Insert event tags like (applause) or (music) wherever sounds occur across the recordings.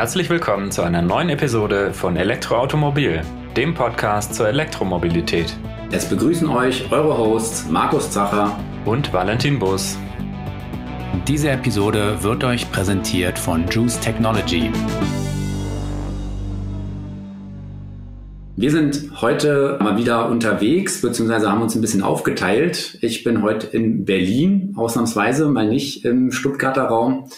Herzlich willkommen zu einer neuen Episode von Elektroautomobil, dem Podcast zur Elektromobilität. Es begrüßen euch eure Hosts Markus Zacher und Valentin Bus. Diese Episode wird euch präsentiert von Juice Technology. Wir sind heute mal wieder unterwegs, beziehungsweise haben uns ein bisschen aufgeteilt. Ich bin heute in Berlin, ausnahmsweise mal nicht im Stuttgarter Raum.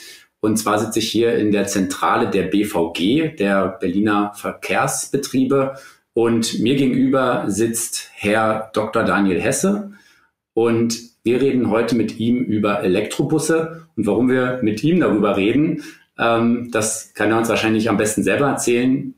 Und zwar sitze ich hier in der Zentrale der BVG, der Berliner Verkehrsbetriebe. Und mir gegenüber sitzt Herr Dr. Daniel Hesse. Und wir reden heute mit ihm über Elektrobusse. Und warum wir mit ihm darüber reden, ähm, das kann er uns wahrscheinlich am besten selber erzählen.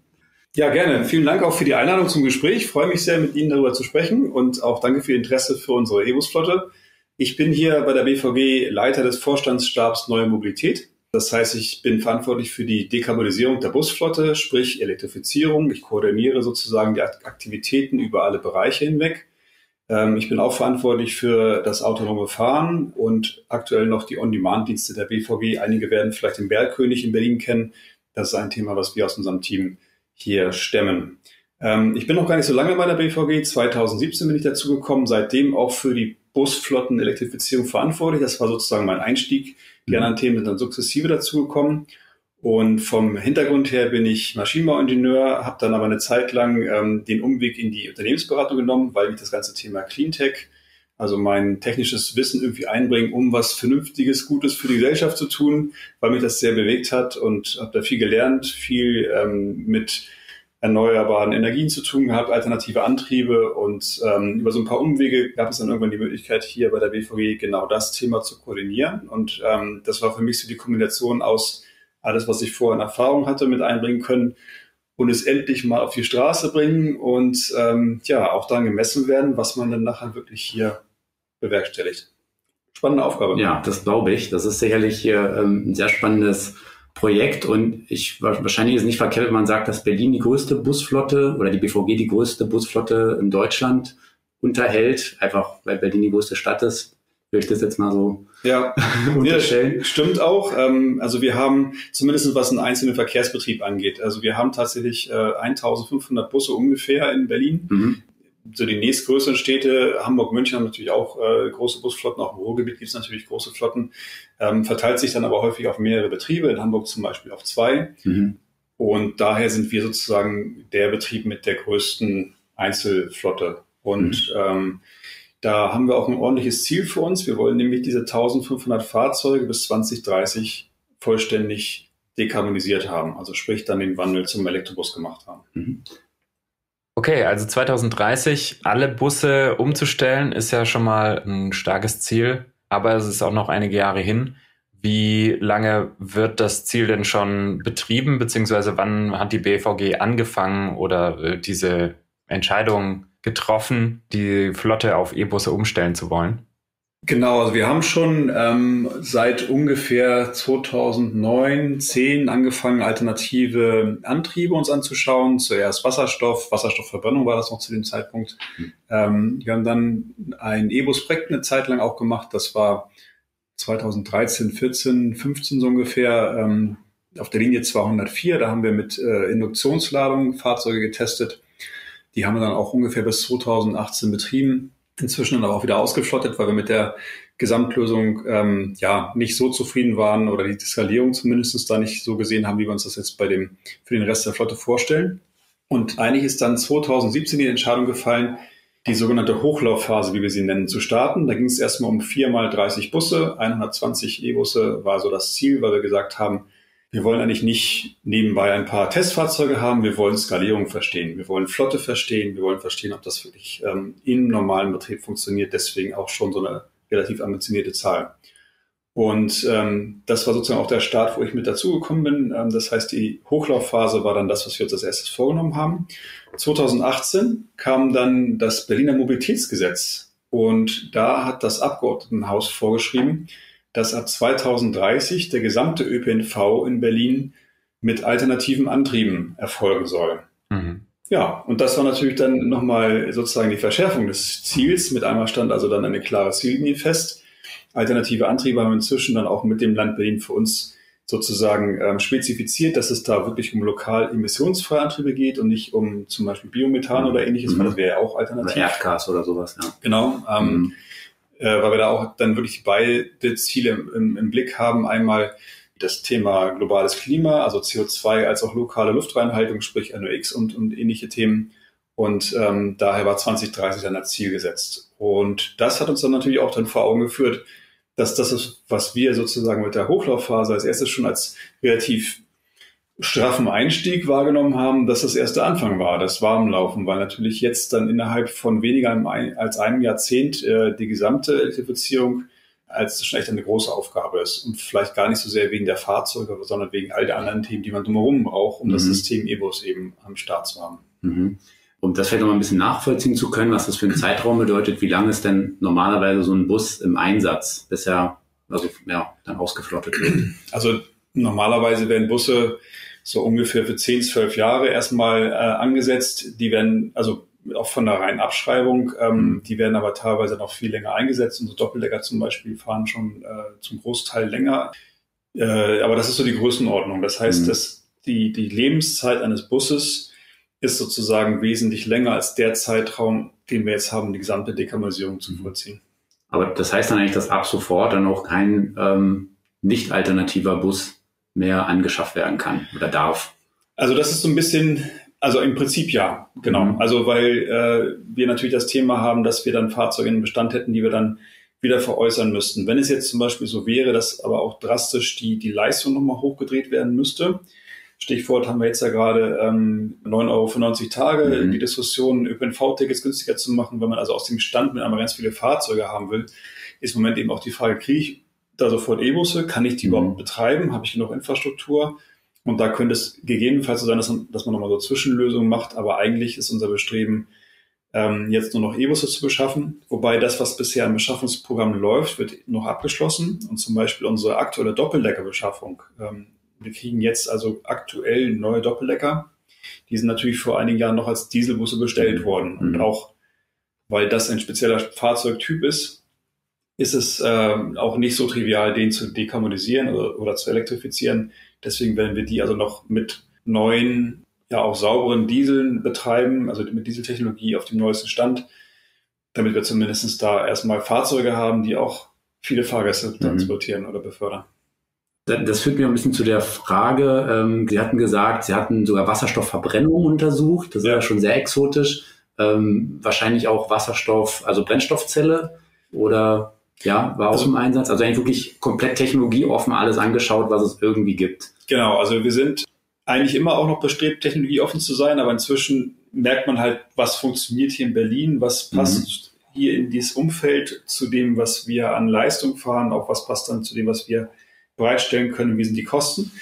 Ja, gerne. Vielen Dank auch für die Einladung zum Gespräch. Ich freue mich sehr, mit Ihnen darüber zu sprechen und auch danke für Ihr Interesse für unsere E-Bus-Flotte. Ich bin hier bei der BVG Leiter des Vorstandsstabs Neue Mobilität. Das heißt, ich bin verantwortlich für die Dekarbonisierung der Busflotte, sprich Elektrifizierung. Ich koordiniere sozusagen die Aktivitäten über alle Bereiche hinweg. Ähm, ich bin auch verantwortlich für das autonome Fahren und aktuell noch die On-Demand-Dienste der BVG. Einige werden vielleicht den Bergkönig in Berlin kennen. Das ist ein Thema, was wir aus unserem Team hier stemmen. Ähm, ich bin noch gar nicht so lange bei der BVG. 2017 bin ich dazu gekommen, seitdem auch für die Busflottenelektrifizierung verantwortlich. Das war sozusagen mein Einstieg. Die mhm. anderen Themen sind dann sukzessive dazugekommen. Und vom Hintergrund her bin ich Maschinenbauingenieur, habe dann aber eine Zeit lang ähm, den Umweg in die Unternehmensberatung genommen, weil mich das ganze Thema Cleantech, also mein technisches Wissen irgendwie einbringen, um was Vernünftiges, Gutes für die Gesellschaft zu tun, weil mich das sehr bewegt hat und habe da viel gelernt, viel ähm, mit erneuerbaren Energien zu tun gehabt, alternative Antriebe und ähm, über so ein paar Umwege gab es dann irgendwann die Möglichkeit, hier bei der BVG genau das Thema zu koordinieren. Und ähm, das war für mich so die Kombination aus alles, was ich vorher in Erfahrung hatte, mit einbringen können und es endlich mal auf die Straße bringen und ähm, ja, auch dann gemessen werden, was man dann nachher wirklich hier bewerkstelligt. Spannende Aufgabe. Ja, das glaube ich. Das ist sicherlich hier ähm, ein sehr spannendes Projekt und ich wahrscheinlich ist es nicht verkehrt, wenn man sagt, dass Berlin die größte Busflotte oder die BVG die größte Busflotte in Deutschland unterhält, einfach weil Berlin die größte Stadt ist. Will ich das jetzt mal so ja, (laughs) unterstellen? Ja, stimmt auch. Ähm, also wir haben zumindest was einen einzelnen Verkehrsbetrieb angeht. Also wir haben tatsächlich äh, 1500 Busse ungefähr in Berlin. Mhm so die nächstgrößeren Städte, Hamburg, München haben natürlich auch äh, große Busflotten, auch im Ruhrgebiet gibt es natürlich große Flotten, ähm, verteilt sich dann aber häufig auf mehrere Betriebe, in Hamburg zum Beispiel auf zwei. Mhm. Und daher sind wir sozusagen der Betrieb mit der größten Einzelflotte. Und mhm. ähm, da haben wir auch ein ordentliches Ziel für uns. Wir wollen nämlich diese 1500 Fahrzeuge bis 2030 vollständig dekarbonisiert haben. Also sprich dann den Wandel zum Elektrobus gemacht haben. Mhm. Okay, also 2030 alle Busse umzustellen, ist ja schon mal ein starkes Ziel, aber es ist auch noch einige Jahre hin. Wie lange wird das Ziel denn schon betrieben, beziehungsweise wann hat die BVG angefangen oder äh, diese Entscheidung getroffen, die Flotte auf E-Busse umstellen zu wollen? Genau, also wir haben schon ähm, seit ungefähr 2009, 10 angefangen, alternative Antriebe uns anzuschauen. Zuerst Wasserstoff, Wasserstoffverbrennung war das noch zu dem Zeitpunkt. Mhm. Ähm, wir haben dann ein E-Bus-Projekt eine Zeit lang auch gemacht. Das war 2013, 14, 15 so ungefähr ähm, auf der Linie 204. Da haben wir mit äh, Induktionsladung Fahrzeuge getestet. Die haben wir dann auch ungefähr bis 2018 betrieben inzwischen dann auch wieder ausgeflottet, weil wir mit der Gesamtlösung ähm, ja nicht so zufrieden waren oder die Skalierung zumindest da nicht so gesehen haben, wie wir uns das jetzt bei dem für den Rest der Flotte vorstellen. Und eigentlich ist dann 2017 die Entscheidung gefallen, die sogenannte Hochlaufphase, wie wir sie nennen, zu starten. Da ging es erstmal um vier mal 30 Busse, 120 E-Busse war so das Ziel, weil wir gesagt haben, wir wollen eigentlich nicht nebenbei ein paar Testfahrzeuge haben, wir wollen Skalierung verstehen, wir wollen Flotte verstehen, wir wollen verstehen, ob das wirklich ähm, im normalen Betrieb funktioniert, deswegen auch schon so eine relativ ambitionierte Zahl. Und ähm, das war sozusagen auch der Start, wo ich mit dazugekommen bin. Ähm, das heißt, die Hochlaufphase war dann das, was wir uns als erstes vorgenommen haben. 2018 kam dann das Berliner Mobilitätsgesetz und da hat das Abgeordnetenhaus vorgeschrieben, dass ab 2030 der gesamte ÖPNV in Berlin mit alternativen Antrieben erfolgen soll. Mhm. Ja, und das war natürlich dann nochmal sozusagen die Verschärfung des Ziels. Mit einmal stand also dann eine klare Ziellinie fest. Alternative Antriebe haben inzwischen dann auch mit dem Land Berlin für uns sozusagen ähm, spezifiziert, dass es da wirklich um lokal emissionsfreie Antriebe geht und nicht um zum Beispiel Biomethan mhm. oder ähnliches, weil das wäre ja auch alternativ. Oder Erdgas oder sowas, ja. Genau, ähm, mhm. Äh, weil wir da auch dann wirklich beide Ziele im, im, Blick haben. Einmal das Thema globales Klima, also CO2 als auch lokale Luftreinhaltung, sprich NOx und, und ähnliche Themen. Und ähm, daher war 2030 dann als Ziel gesetzt. Und das hat uns dann natürlich auch dann vor Augen geführt, dass das ist, was wir sozusagen mit der Hochlaufphase als erstes schon als relativ straffen Einstieg wahrgenommen haben, dass das erste Anfang war, das Warmlaufen, weil natürlich jetzt dann innerhalb von weniger als einem Jahrzehnt äh, die gesamte Elektrifizierung als schon echt eine große Aufgabe ist und vielleicht gar nicht so sehr wegen der Fahrzeuge, sondern wegen all der anderen Themen, die man drumherum braucht, um mhm. das System E-Bus eben am Start zu haben. Mhm um das vielleicht noch mal ein bisschen nachvollziehen zu können, was das für ein Zeitraum bedeutet, wie lange ist denn normalerweise so ein Bus im Einsatz, bis er also, ja, dann ausgeflottet wird? Also normalerweise werden Busse so ungefähr für 10, 12 Jahre erstmal äh, angesetzt. Die werden, also auch von der reinen Abschreibung, ähm, mhm. die werden aber teilweise noch viel länger eingesetzt. Unsere Doppeldecker zum Beispiel fahren schon äh, zum Großteil länger. Äh, aber das ist so die Größenordnung. Das heißt, mhm. dass die, die Lebenszeit eines Busses ist sozusagen wesentlich länger als der Zeitraum, den wir jetzt haben, die gesamte Dekarbonisierung zu vollziehen. Aber das heißt dann eigentlich, dass ab sofort dann auch kein ähm, nicht alternativer Bus mehr angeschafft werden kann oder darf? Also das ist so ein bisschen, also im Prinzip ja, genau. Mhm. Also weil äh, wir natürlich das Thema haben, dass wir dann Fahrzeuge in Bestand hätten, die wir dann wieder veräußern müssten. Wenn es jetzt zum Beispiel so wäre, dass aber auch drastisch die, die Leistung nochmal hochgedreht werden müsste, Stichwort haben wir jetzt ja gerade ähm, 9 Euro für 90 Tage, mhm. die Diskussion, ÖPNV-Tickets günstiger zu machen, wenn man also aus dem Stand mit einmal ganz viele Fahrzeuge haben will, ist im Moment eben auch die Frage, kriege ich da sofort E-Busse? Kann ich die mhm. überhaupt betreiben? Habe ich genug Infrastruktur? Und da könnte es gegebenenfalls so sein, dass man, dass man nochmal so Zwischenlösungen macht, aber eigentlich ist unser Bestreben, ähm, jetzt nur noch E-Busse zu beschaffen. Wobei das, was bisher im Beschaffungsprogramm läuft, wird noch abgeschlossen. Und zum Beispiel unsere aktuelle Doppeldeckerbeschaffung ähm, wir kriegen jetzt also aktuell neue Doppeldecker. Die sind natürlich vor einigen Jahren noch als Dieselbusse bestellt mhm. worden. Und mhm. auch, weil das ein spezieller Fahrzeugtyp ist, ist es äh, auch nicht so trivial, den zu dekarbonisieren oder, oder zu elektrifizieren. Deswegen werden wir die also noch mit neuen, ja auch sauberen Dieseln betreiben, also mit Dieseltechnologie auf dem neuesten Stand, damit wir zumindest da erstmal Fahrzeuge haben, die auch viele Fahrgäste mhm. transportieren oder befördern. Das führt mir ein bisschen zu der Frage, ähm, Sie hatten gesagt, Sie hatten sogar Wasserstoffverbrennung untersucht. Das ist ja schon sehr exotisch. Ähm, wahrscheinlich auch Wasserstoff, also Brennstoffzelle oder ja, war auch also, im Einsatz. Also eigentlich wirklich komplett technologieoffen alles angeschaut, was es irgendwie gibt. Genau, also wir sind eigentlich immer auch noch bestrebt, technologieoffen zu sein, aber inzwischen merkt man halt, was funktioniert hier in Berlin, was mhm. passt mhm. hier in dieses Umfeld zu dem, was wir an Leistung fahren, auch was passt dann zu dem, was wir bereitstellen können, wie sind die Kosten.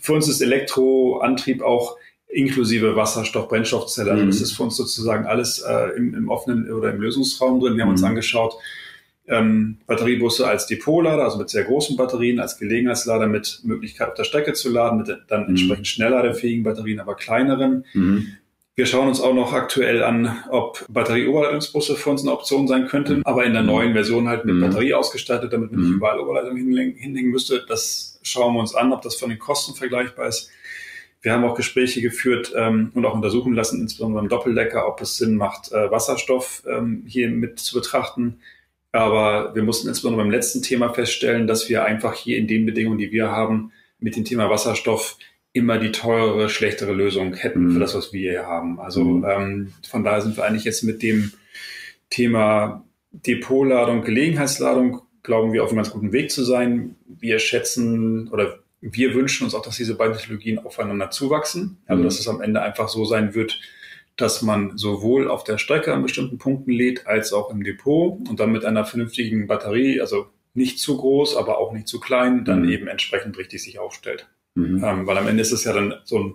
Für uns ist Elektroantrieb auch inklusive Wasserstoff, Brennstoffzelle. Also mhm. das ist für uns sozusagen alles äh, im, im, offenen oder im Lösungsraum drin. Wir haben mhm. uns angeschaut, ähm, Batteriebusse als Depotlader, also mit sehr großen Batterien, als Gelegenheitslader mit Möglichkeit auf der Strecke zu laden, mit dann mhm. entsprechend schnellladefähigen Batterien, aber kleineren. Mhm. Wir schauen uns auch noch aktuell an, ob Batterieoberleitungsbusse für uns eine Option sein könnten, mhm. aber in der neuen Version halt mit mhm. Batterie ausgestattet, damit man nicht überall Oberleitung hinlegen, hinlegen müsste. Das schauen wir uns an, ob das von den Kosten vergleichbar ist. Wir haben auch Gespräche geführt ähm, und auch untersuchen lassen, insbesondere beim Doppeldecker, ob es Sinn macht, äh, Wasserstoff ähm, hier mit zu betrachten. Aber wir mussten insbesondere beim letzten Thema feststellen, dass wir einfach hier in den Bedingungen, die wir haben, mit dem Thema Wasserstoff immer die teurere, schlechtere Lösung hätten mhm. für das, was wir hier haben. Also mhm. ähm, von daher sind wir eigentlich jetzt mit dem Thema Depotladung, Gelegenheitsladung, glauben wir, auf einem ganz guten Weg zu sein. Wir schätzen oder wir wünschen uns auch, dass diese beiden Technologien aufeinander zuwachsen. Also mhm. dass es am Ende einfach so sein wird, dass man sowohl auf der Strecke an bestimmten Punkten lädt, als auch im Depot und dann mit einer vernünftigen Batterie, also nicht zu groß, aber auch nicht zu klein, dann mhm. eben entsprechend richtig sich aufstellt. Mhm. Ähm, weil am Ende ist es ja dann so ein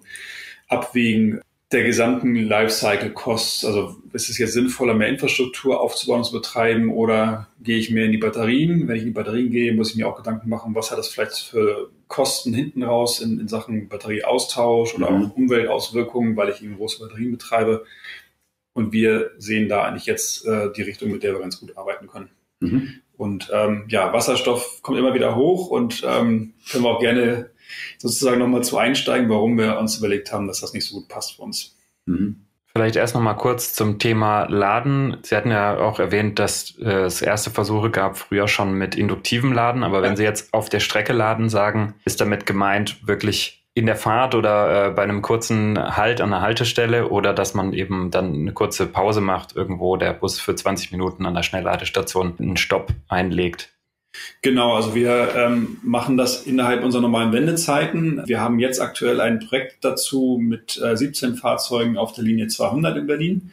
Abwägen der gesamten Lifecycle Costs. Also ist es jetzt sinnvoller, mehr Infrastruktur aufzubauen und zu betreiben oder gehe ich mehr in die Batterien? Wenn ich in die Batterien gehe, muss ich mir auch Gedanken machen, was hat das vielleicht für Kosten hinten raus in, in Sachen Batterieaustausch oder mhm. auch Umweltauswirkungen, weil ich eben große Batterien betreibe. Und wir sehen da eigentlich jetzt äh, die Richtung, mit der wir ganz gut arbeiten können. Mhm. Und ähm, ja, Wasserstoff kommt immer wieder hoch und ähm, können wir auch gerne sozusagen nochmal zu einsteigen, warum wir uns überlegt haben, dass das nicht so gut passt für uns. Mhm. Vielleicht erst noch mal kurz zum Thema Laden. Sie hatten ja auch erwähnt, dass äh, es erste Versuche gab, früher schon mit induktivem Laden. Aber wenn Sie jetzt auf der Strecke laden sagen, ist damit gemeint wirklich in der Fahrt oder äh, bei einem kurzen Halt an der Haltestelle oder dass man eben dann eine kurze Pause macht, irgendwo der Bus für 20 Minuten an der Schnellladestation einen Stopp einlegt. Genau, also wir ähm, machen das innerhalb unserer normalen Wendezeiten. Wir haben jetzt aktuell ein Projekt dazu mit äh, 17 Fahrzeugen auf der Linie 200 in Berlin.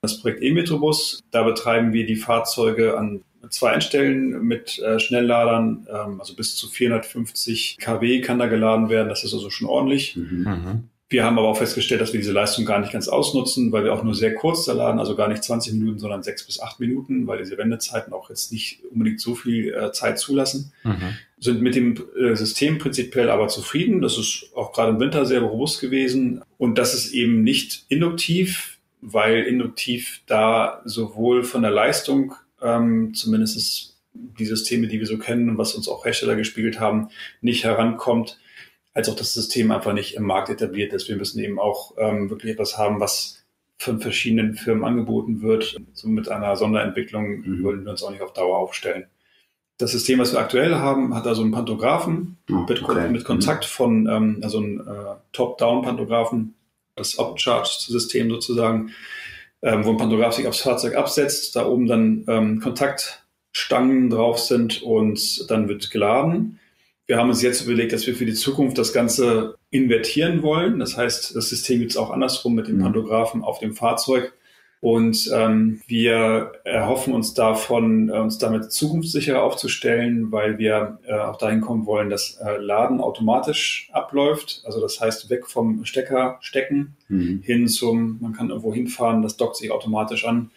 Das Projekt E-Metrobus. Da betreiben wir die Fahrzeuge an zwei Endstellen mit äh, Schnellladern, ähm, also bis zu 450 kW kann da geladen werden. Das ist also schon ordentlich. Mhm. Wir haben aber auch festgestellt, dass wir diese Leistung gar nicht ganz ausnutzen, weil wir auch nur sehr kurz da laden, also gar nicht 20 Minuten, sondern sechs bis acht Minuten, weil diese Wendezeiten auch jetzt nicht unbedingt so viel äh, Zeit zulassen. Mhm. Sind mit dem äh, System prinzipiell aber zufrieden. Das ist auch gerade im Winter sehr robust gewesen. Und das ist eben nicht induktiv, weil induktiv da sowohl von der Leistung, ähm, zumindest die Systeme, die wir so kennen und was uns auch Hersteller gespiegelt haben, nicht herankommt als auch das System einfach nicht im Markt etabliert ist. Wir müssen eben auch ähm, wirklich etwas haben, was von verschiedenen Firmen angeboten wird. So mit einer Sonderentwicklung mhm. wollen wir uns auch nicht auf Dauer aufstellen. Das System, was wir aktuell haben, hat also einen Pantographen oh, mit, okay. mit, Kontakt mhm. von, ähm, also ein äh, Top-Down-Pantographen, das Up-Charge-System sozusagen, ähm, wo ein Pantograph sich aufs Fahrzeug absetzt, da oben dann ähm, Kontaktstangen drauf sind und dann wird geladen. Wir haben uns jetzt überlegt, dass wir für die Zukunft das Ganze invertieren wollen. Das heißt, das System gibt es auch andersrum mit dem mhm. Pantographen auf dem Fahrzeug. Und ähm, wir erhoffen uns davon, äh, uns damit zukunftssicherer aufzustellen, weil wir äh, auch dahin kommen wollen, dass äh, Laden automatisch abläuft. Also das heißt, weg vom Stecker stecken mhm. hin zum, man kann irgendwo hinfahren, das dockt sich automatisch an.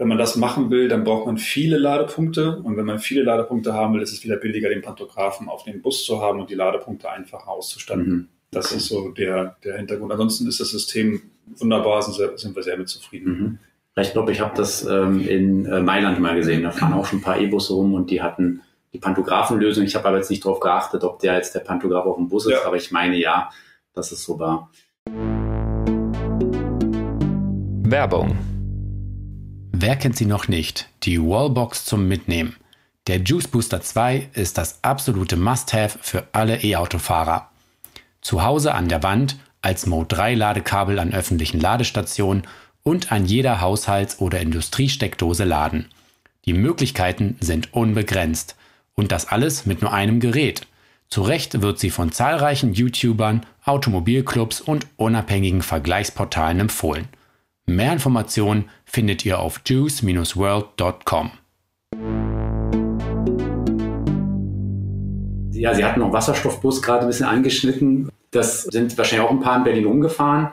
Wenn man das machen will, dann braucht man viele Ladepunkte. Und wenn man viele Ladepunkte haben will, ist es wieder billiger, den Pantographen auf dem Bus zu haben und die Ladepunkte einfach auszustatten. Mhm. Das ist so der, der Hintergrund. Ansonsten ist das System wunderbar, sind, sind wir sehr mit zufrieden. Mhm. Ich glaube, ich habe das ähm, in äh, Mailand mal gesehen. Da fahren auch schon ein paar E-Busse rum und die hatten die Pantographenlösung. Ich habe aber jetzt nicht darauf geachtet, ob der jetzt der Pantograph auf dem Bus ist, ja. aber ich meine ja, dass es so war. Werbung Wer kennt sie noch nicht? Die Wallbox zum Mitnehmen. Der Juice Booster 2 ist das absolute Must-Have für alle E-Autofahrer. Zu Hause an der Wand, als Mode 3 Ladekabel an öffentlichen Ladestationen und an jeder Haushalts- oder Industriesteckdose laden. Die Möglichkeiten sind unbegrenzt. Und das alles mit nur einem Gerät. Zu Recht wird sie von zahlreichen YouTubern, Automobilclubs und unabhängigen Vergleichsportalen empfohlen. Mehr Informationen findet ihr auf juice-world.com. Ja, Sie hatten noch Wasserstoffbus gerade ein bisschen angeschnitten. Das sind wahrscheinlich auch ein paar in Berlin umgefahren.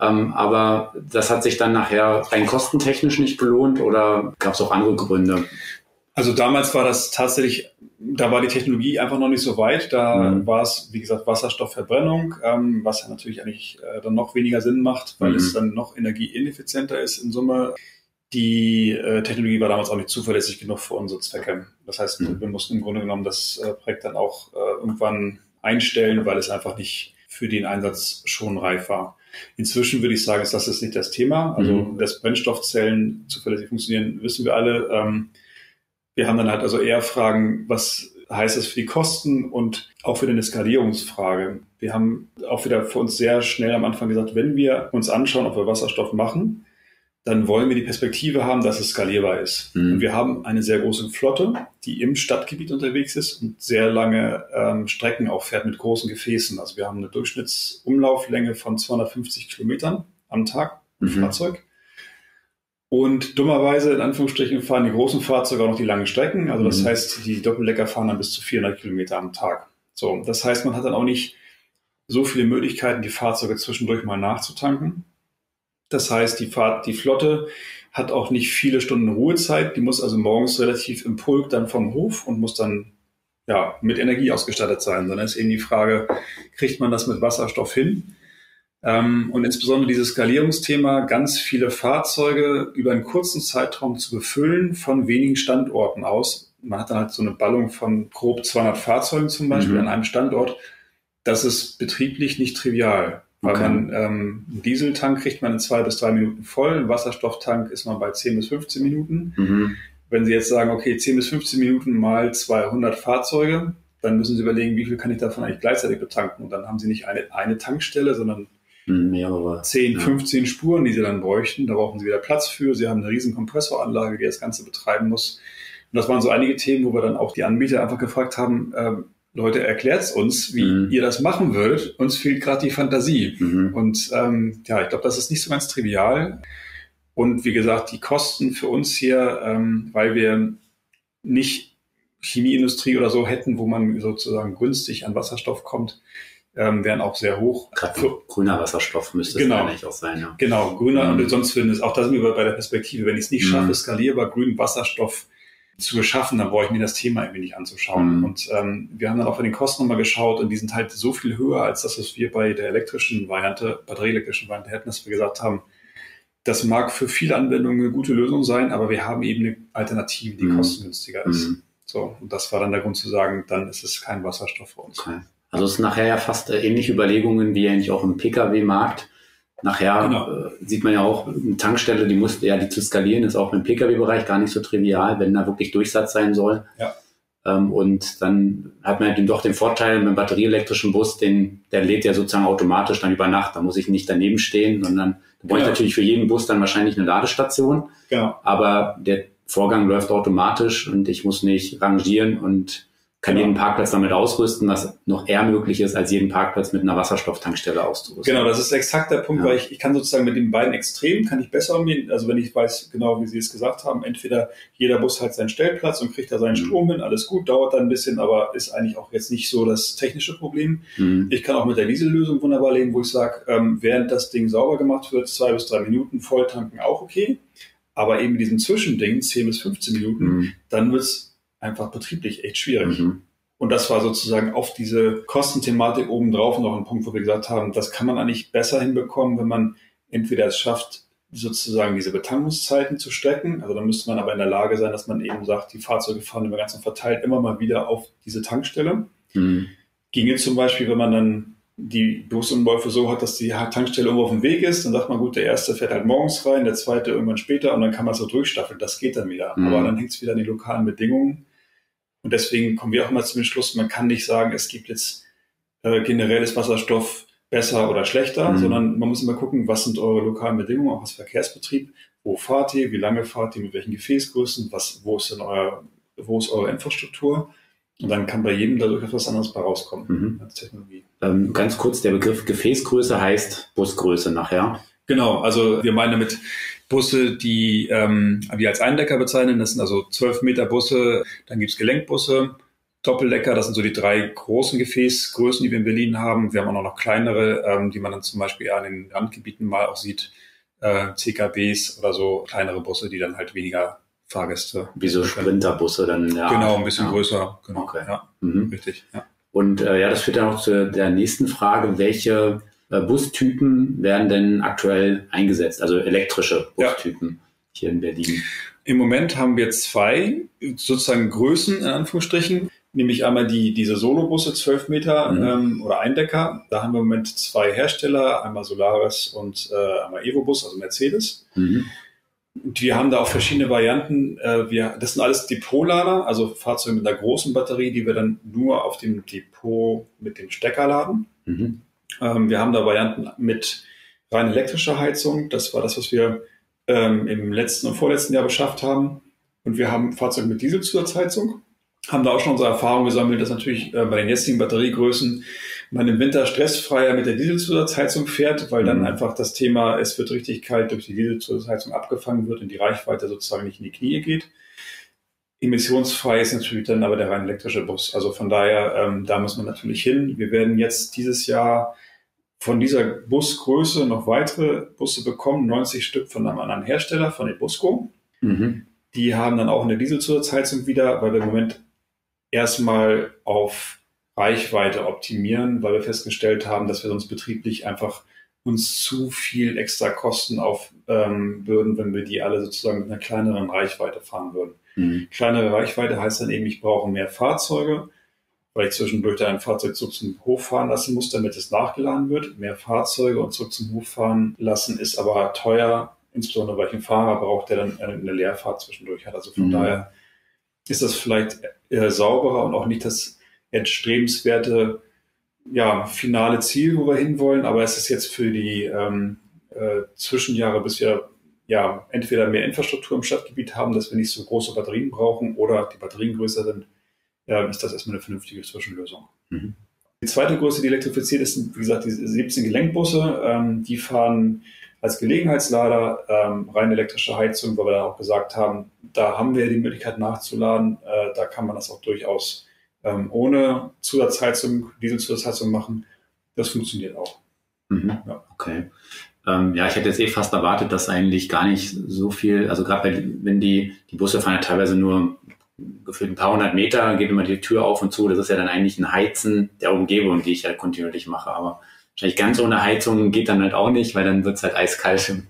Ähm, aber das hat sich dann nachher rein kostentechnisch nicht gelohnt oder gab es auch andere Gründe? Also damals war das tatsächlich, da war die Technologie einfach noch nicht so weit. Da mhm. war es, wie gesagt, Wasserstoffverbrennung, ähm, was ja natürlich eigentlich äh, dann noch weniger Sinn macht, weil mhm. es dann noch energieineffizienter ist in Summe. Die äh, Technologie war damals auch nicht zuverlässig genug für unsere Zwecke. Das heißt, mhm. wir mussten im Grunde genommen das äh, Projekt dann auch äh, irgendwann einstellen, weil es einfach nicht für den Einsatz schon reif war. Inzwischen würde ich sagen, ist das ist nicht das Thema. Also, mhm. dass Brennstoffzellen zuverlässig funktionieren, wissen wir alle. Ähm, wir haben dann halt also eher Fragen, was heißt das für die Kosten und auch für eine Skalierungsfrage. Wir haben auch wieder für uns sehr schnell am Anfang gesagt, wenn wir uns anschauen, ob wir Wasserstoff machen, dann wollen wir die Perspektive haben, dass es skalierbar ist. Mhm. Und wir haben eine sehr große Flotte, die im Stadtgebiet unterwegs ist und sehr lange ähm, Strecken auch fährt mit großen Gefäßen. Also wir haben eine Durchschnittsumlauflänge von 250 Kilometern am Tag im mhm. Fahrzeug. Und dummerweise, in Anführungsstrichen, fahren die großen Fahrzeuge auch noch die langen Strecken. Also das mhm. heißt, die Doppeldecker fahren dann bis zu 400 Kilometer am Tag. So, das heißt, man hat dann auch nicht so viele Möglichkeiten, die Fahrzeuge zwischendurch mal nachzutanken. Das heißt, die Fahrt, die Flotte hat auch nicht viele Stunden Ruhezeit. Die muss also morgens relativ im Pulk dann vom Hof und muss dann ja mit Energie ausgestattet sein. Dann ist eben die Frage, kriegt man das mit Wasserstoff hin? Ähm, und insbesondere dieses Skalierungsthema, ganz viele Fahrzeuge über einen kurzen Zeitraum zu befüllen von wenigen Standorten aus, man hat dann halt so eine Ballung von grob 200 Fahrzeugen zum Beispiel mhm. an einem Standort. Das ist betrieblich nicht trivial. Weil okay. man ähm, einen Dieseltank kriegt man in zwei bis drei Minuten voll, einen Wasserstofftank ist man bei 10 bis 15 Minuten. Mhm. Wenn Sie jetzt sagen, okay, 10 bis 15 Minuten mal 200 Fahrzeuge, dann müssen Sie überlegen, wie viel kann ich davon eigentlich gleichzeitig betanken. Und dann haben Sie nicht eine, eine Tankstelle, sondern mehrere. 10, ja. 15 Spuren, die Sie dann bräuchten. Da brauchen Sie wieder Platz für. Sie haben eine riesen Kompressoranlage, die das Ganze betreiben muss. Und das waren so einige Themen, wo wir dann auch die Anbieter einfach gefragt haben, äh, Leute, erklärt uns, wie mhm. ihr das machen würdet. Uns fehlt gerade die Fantasie. Mhm. Und ähm, ja, ich glaube, das ist nicht so ganz trivial. Und wie gesagt, die Kosten für uns hier, ähm, weil wir nicht Chemieindustrie oder so hätten, wo man sozusagen günstig an Wasserstoff kommt, ähm, wären auch sehr hoch. Gerade für, grüner Wasserstoff müsste genau, es eigentlich auch sein. Ja. Genau, grüner mhm. und sonst würden es, auch da sind wir bei der Perspektive, wenn ich es nicht mhm. schaffe, skalierbar grünen Wasserstoff zu beschaffen, dann brauche ich mir das Thema irgendwie nicht anzuschauen. Mhm. Und ähm, wir haben dann auch bei den Kosten nochmal geschaut und die sind halt so viel höher als das, was wir bei der elektrischen Variante, batterieelektrischen Variante hätten, dass wir gesagt haben, das mag für viele Anwendungen eine gute Lösung sein, aber wir haben eben eine Alternative, die mhm. kostengünstiger ist. Mhm. So, und das war dann der Grund zu sagen, dann ist es kein Wasserstoff für uns. Okay. Also es ist nachher ja fast äh, ähnliche Überlegungen wie eigentlich auch im Pkw-Markt. Nachher genau. äh, sieht man ja auch, eine Tankstelle, die musste ja, die zu skalieren, ist auch im Pkw-Bereich gar nicht so trivial, wenn da wirklich Durchsatz sein soll. Ja. Ähm, und dann hat man halt doch den Vorteil mit dem batterieelektrischen Bus, den, der lädt ja sozusagen automatisch dann über Nacht. Da muss ich nicht daneben stehen, sondern da brauche ich natürlich für jeden Bus dann wahrscheinlich eine Ladestation. Genau. Aber der Vorgang läuft automatisch und ich muss nicht rangieren und kann genau. jeden Parkplatz damit ausrüsten, was noch eher möglich ist, als jeden Parkplatz mit einer Wasserstofftankstelle auszurüsten. Genau, das ist exakt der Punkt, ja. weil ich, ich kann sozusagen mit den beiden Extremen kann ich besser umgehen. Also wenn ich weiß genau, wie Sie es gesagt haben, entweder jeder Bus hat seinen Stellplatz und kriegt da seinen mhm. Strom hin, alles gut, dauert dann ein bisschen, aber ist eigentlich auch jetzt nicht so das technische Problem. Mhm. Ich kann auch mit der Diesellösung wunderbar leben, wo ich sage, ähm, während das Ding sauber gemacht wird, zwei bis drei Minuten Volltanken auch okay. Aber eben diesen Zwischending, 10 bis 15 Minuten, mhm. dann wird es einfach betrieblich echt schwierig. Mhm. Und das war sozusagen auf diese Kostenthematik obendrauf noch ein Punkt, wo wir gesagt haben, das kann man eigentlich besser hinbekommen, wenn man entweder es schafft, sozusagen diese Betankungszeiten zu strecken. Also dann müsste man aber in der Lage sein, dass man eben sagt, die Fahrzeuge fahren über ganz verteilt immer mal wieder auf diese Tankstelle. Mhm. Ginge zum Beispiel, wenn man dann die Busunläufe so hat, dass die Tankstelle irgendwo auf dem Weg ist, dann sagt man, gut, der erste fährt halt morgens rein, der zweite irgendwann später und dann kann man so durchstaffeln. Das geht dann wieder. Mhm. Aber dann hängt es wieder an den lokalen Bedingungen. Und deswegen kommen wir auch immer zum Schluss, man kann nicht sagen, es gibt jetzt äh, generell ist Wasserstoff besser oder schlechter, mhm. sondern man muss immer gucken, was sind eure lokalen Bedingungen, auch als Verkehrsbetrieb, wo fahrt ihr, wie lange fahrt ihr, mit welchen Gefäßgrößen, was, wo ist denn euer, wo ist eure Infrastruktur? Und dann kann bei jedem dadurch etwas anderes bei rauskommen mhm. als Technologie. Ähm, ganz kurz, der Begriff Gefäßgröße heißt Busgröße nachher. Genau, also wir meinen damit Busse, die ähm, wir als Eindecker bezeichnen. Das sind also 12 Meter Busse. Dann gibt's Gelenkbusse, Doppeldecker. Das sind so die drei großen Gefäßgrößen, die wir in Berlin haben. Wir haben auch noch kleinere, ähm, die man dann zum Beispiel an den Randgebieten mal auch sieht. Äh, CKBs oder so kleinere Busse, die dann halt weniger Fahrgäste. Wie so Sprinterbusse dann, ja. Genau, ein bisschen ja. größer. Genau, okay. ja. Mhm. Richtig, ja. Und äh, ja, das führt dann auch zu der nächsten Frage. Welche Bustypen werden denn aktuell eingesetzt? Also elektrische Bustypen ja. hier in Berlin. Im Moment haben wir zwei sozusagen Größen in Anführungsstrichen, nämlich einmal die, diese Solobusse 12 Meter mhm. ähm, oder Eindecker. Da haben wir im Moment zwei Hersteller, einmal Solaris und äh, einmal Evobus, also Mercedes. Mhm. Und wir haben da auch verschiedene Varianten. Äh, wir, das sind alles Depotlader, also Fahrzeuge mit einer großen Batterie, die wir dann nur auf dem Depot mit dem Stecker laden. Mhm. Ähm, wir haben da Varianten mit rein elektrischer Heizung. Das war das, was wir ähm, im letzten und vorletzten Jahr beschafft haben. Und wir haben Fahrzeuge mit Dieselzusatzheizung. Haben da auch schon unsere Erfahrung gesammelt, dass natürlich äh, bei den jetzigen Batteriegrößen man im Winter stressfreier mit der Dieselzusatzheizung fährt, weil dann mhm. einfach das Thema, es wird richtig kalt durch die Dieselzusatzheizung abgefangen wird und die Reichweite sozusagen nicht in die Knie geht. Emissionsfrei ist natürlich dann aber der rein elektrische Bus. Also von daher, ähm, da muss man natürlich hin. Wir werden jetzt dieses Jahr von dieser Busgröße noch weitere Busse bekommen, 90 Stück von einem anderen Hersteller, von den Busco. Mhm. Die haben dann auch eine Dieselzusatzheizung wieder, weil wir im Moment erstmal auf Reichweite optimieren, weil wir festgestellt haben, dass wir sonst betrieblich einfach uns zu viel extra Kosten aufbürden, ähm, wenn wir die alle sozusagen mit einer kleineren Reichweite fahren würden. Mhm. Kleinere Reichweite heißt dann eben, ich brauche mehr Fahrzeuge, weil ich zwischendurch da ein Fahrzeug zurück zum Hof fahren lassen muss, damit es nachgeladen wird. Mehr Fahrzeuge und zurück zum Hof fahren lassen ist aber teuer, insbesondere weil ich einen Fahrer brauche, der dann eine Leerfahrt zwischendurch hat. Also von mhm. daher ist das vielleicht äh, sauberer und auch nicht das erstrebenswerte ja, finale Ziel, wo wir hinwollen, aber es ist jetzt für die ähm, äh, Zwischenjahre, bis wir ja entweder mehr Infrastruktur im Stadtgebiet haben, dass wir nicht so große Batterien brauchen oder die Batterien größer sind, äh, ist das erstmal eine vernünftige Zwischenlösung. Mhm. Die zweite Größe, die elektrifiziert ist, sind, wie gesagt, die 17 Gelenkbusse. Ähm, die fahren als Gelegenheitslader ähm, rein elektrische Heizung, weil wir da auch gesagt haben, da haben wir die Möglichkeit nachzuladen. Äh, da kann man das auch durchaus ähm, ohne Zusatzheizung, Dieselzusatzheizung machen. Das funktioniert auch. Mhm. Ja. Okay. Ähm, ja, ich hätte jetzt eh fast erwartet, dass eigentlich gar nicht so viel, also gerade wenn die, die Busse fahren ja teilweise nur gefühlt ein paar hundert Meter, geht immer die Tür auf und zu. Das ist ja dann eigentlich ein Heizen der Umgebung, die ich halt kontinuierlich mache. Aber wahrscheinlich ganz ohne Heizung geht dann halt auch nicht, weil dann wird es halt eiskalt im,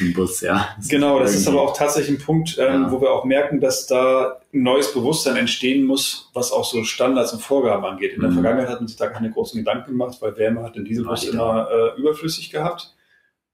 im Bus, ja. Das genau, das ist aber auch tatsächlich ein Punkt, ähm, ja. wo wir auch merken, dass da ein neues Bewusstsein entstehen muss, was auch so Standards und Vorgaben angeht. In der mhm. Vergangenheit hat man sich da keine großen Gedanken gemacht, weil Wärme hat in diesem Bus immer äh, überflüssig gehabt.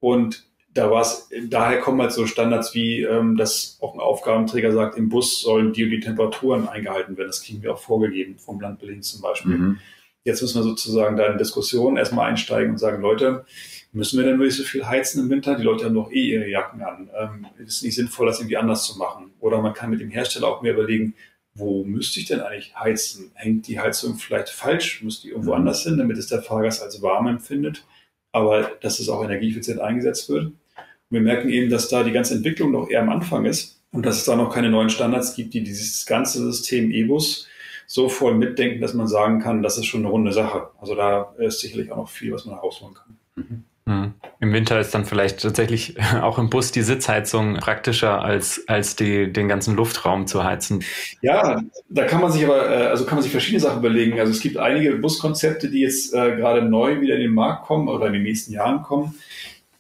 Und da war es, daher kommen halt so Standards wie, ähm, dass auch ein Aufgabenträger sagt, im Bus sollen die und die Temperaturen eingehalten werden. Das kriegen wir auch vorgegeben vom Land Berlin zum Beispiel. Mhm. Jetzt müssen wir sozusagen da in Diskussion erstmal einsteigen und sagen, Leute, müssen wir denn wirklich so viel heizen im Winter? Die Leute haben doch eh ihre Jacken an. Ähm, ist nicht sinnvoll, das irgendwie anders zu machen. Oder man kann mit dem Hersteller auch mehr überlegen, wo müsste ich denn eigentlich heizen? Hängt die Heizung vielleicht falsch? Muss die irgendwo mhm. anders hin, damit es der Fahrgast als warm empfindet? Aber dass es auch energieeffizient eingesetzt wird. Und wir merken eben, dass da die ganze Entwicklung noch eher am Anfang ist und dass es da noch keine neuen Standards gibt, die dieses ganze System E-Bus so voll mitdenken, dass man sagen kann, das ist schon eine runde Sache. Also da ist sicherlich auch noch viel, was man herausholen kann. Mhm. Mhm. Im Winter ist dann vielleicht tatsächlich (laughs) auch im Bus die Sitzheizung praktischer als, als die, den ganzen Luftraum zu heizen. Ja, da kann man sich aber, äh, also kann man sich verschiedene Sachen überlegen. Also es gibt einige Buskonzepte, die jetzt äh, gerade neu wieder in den Markt kommen oder in den nächsten Jahren kommen.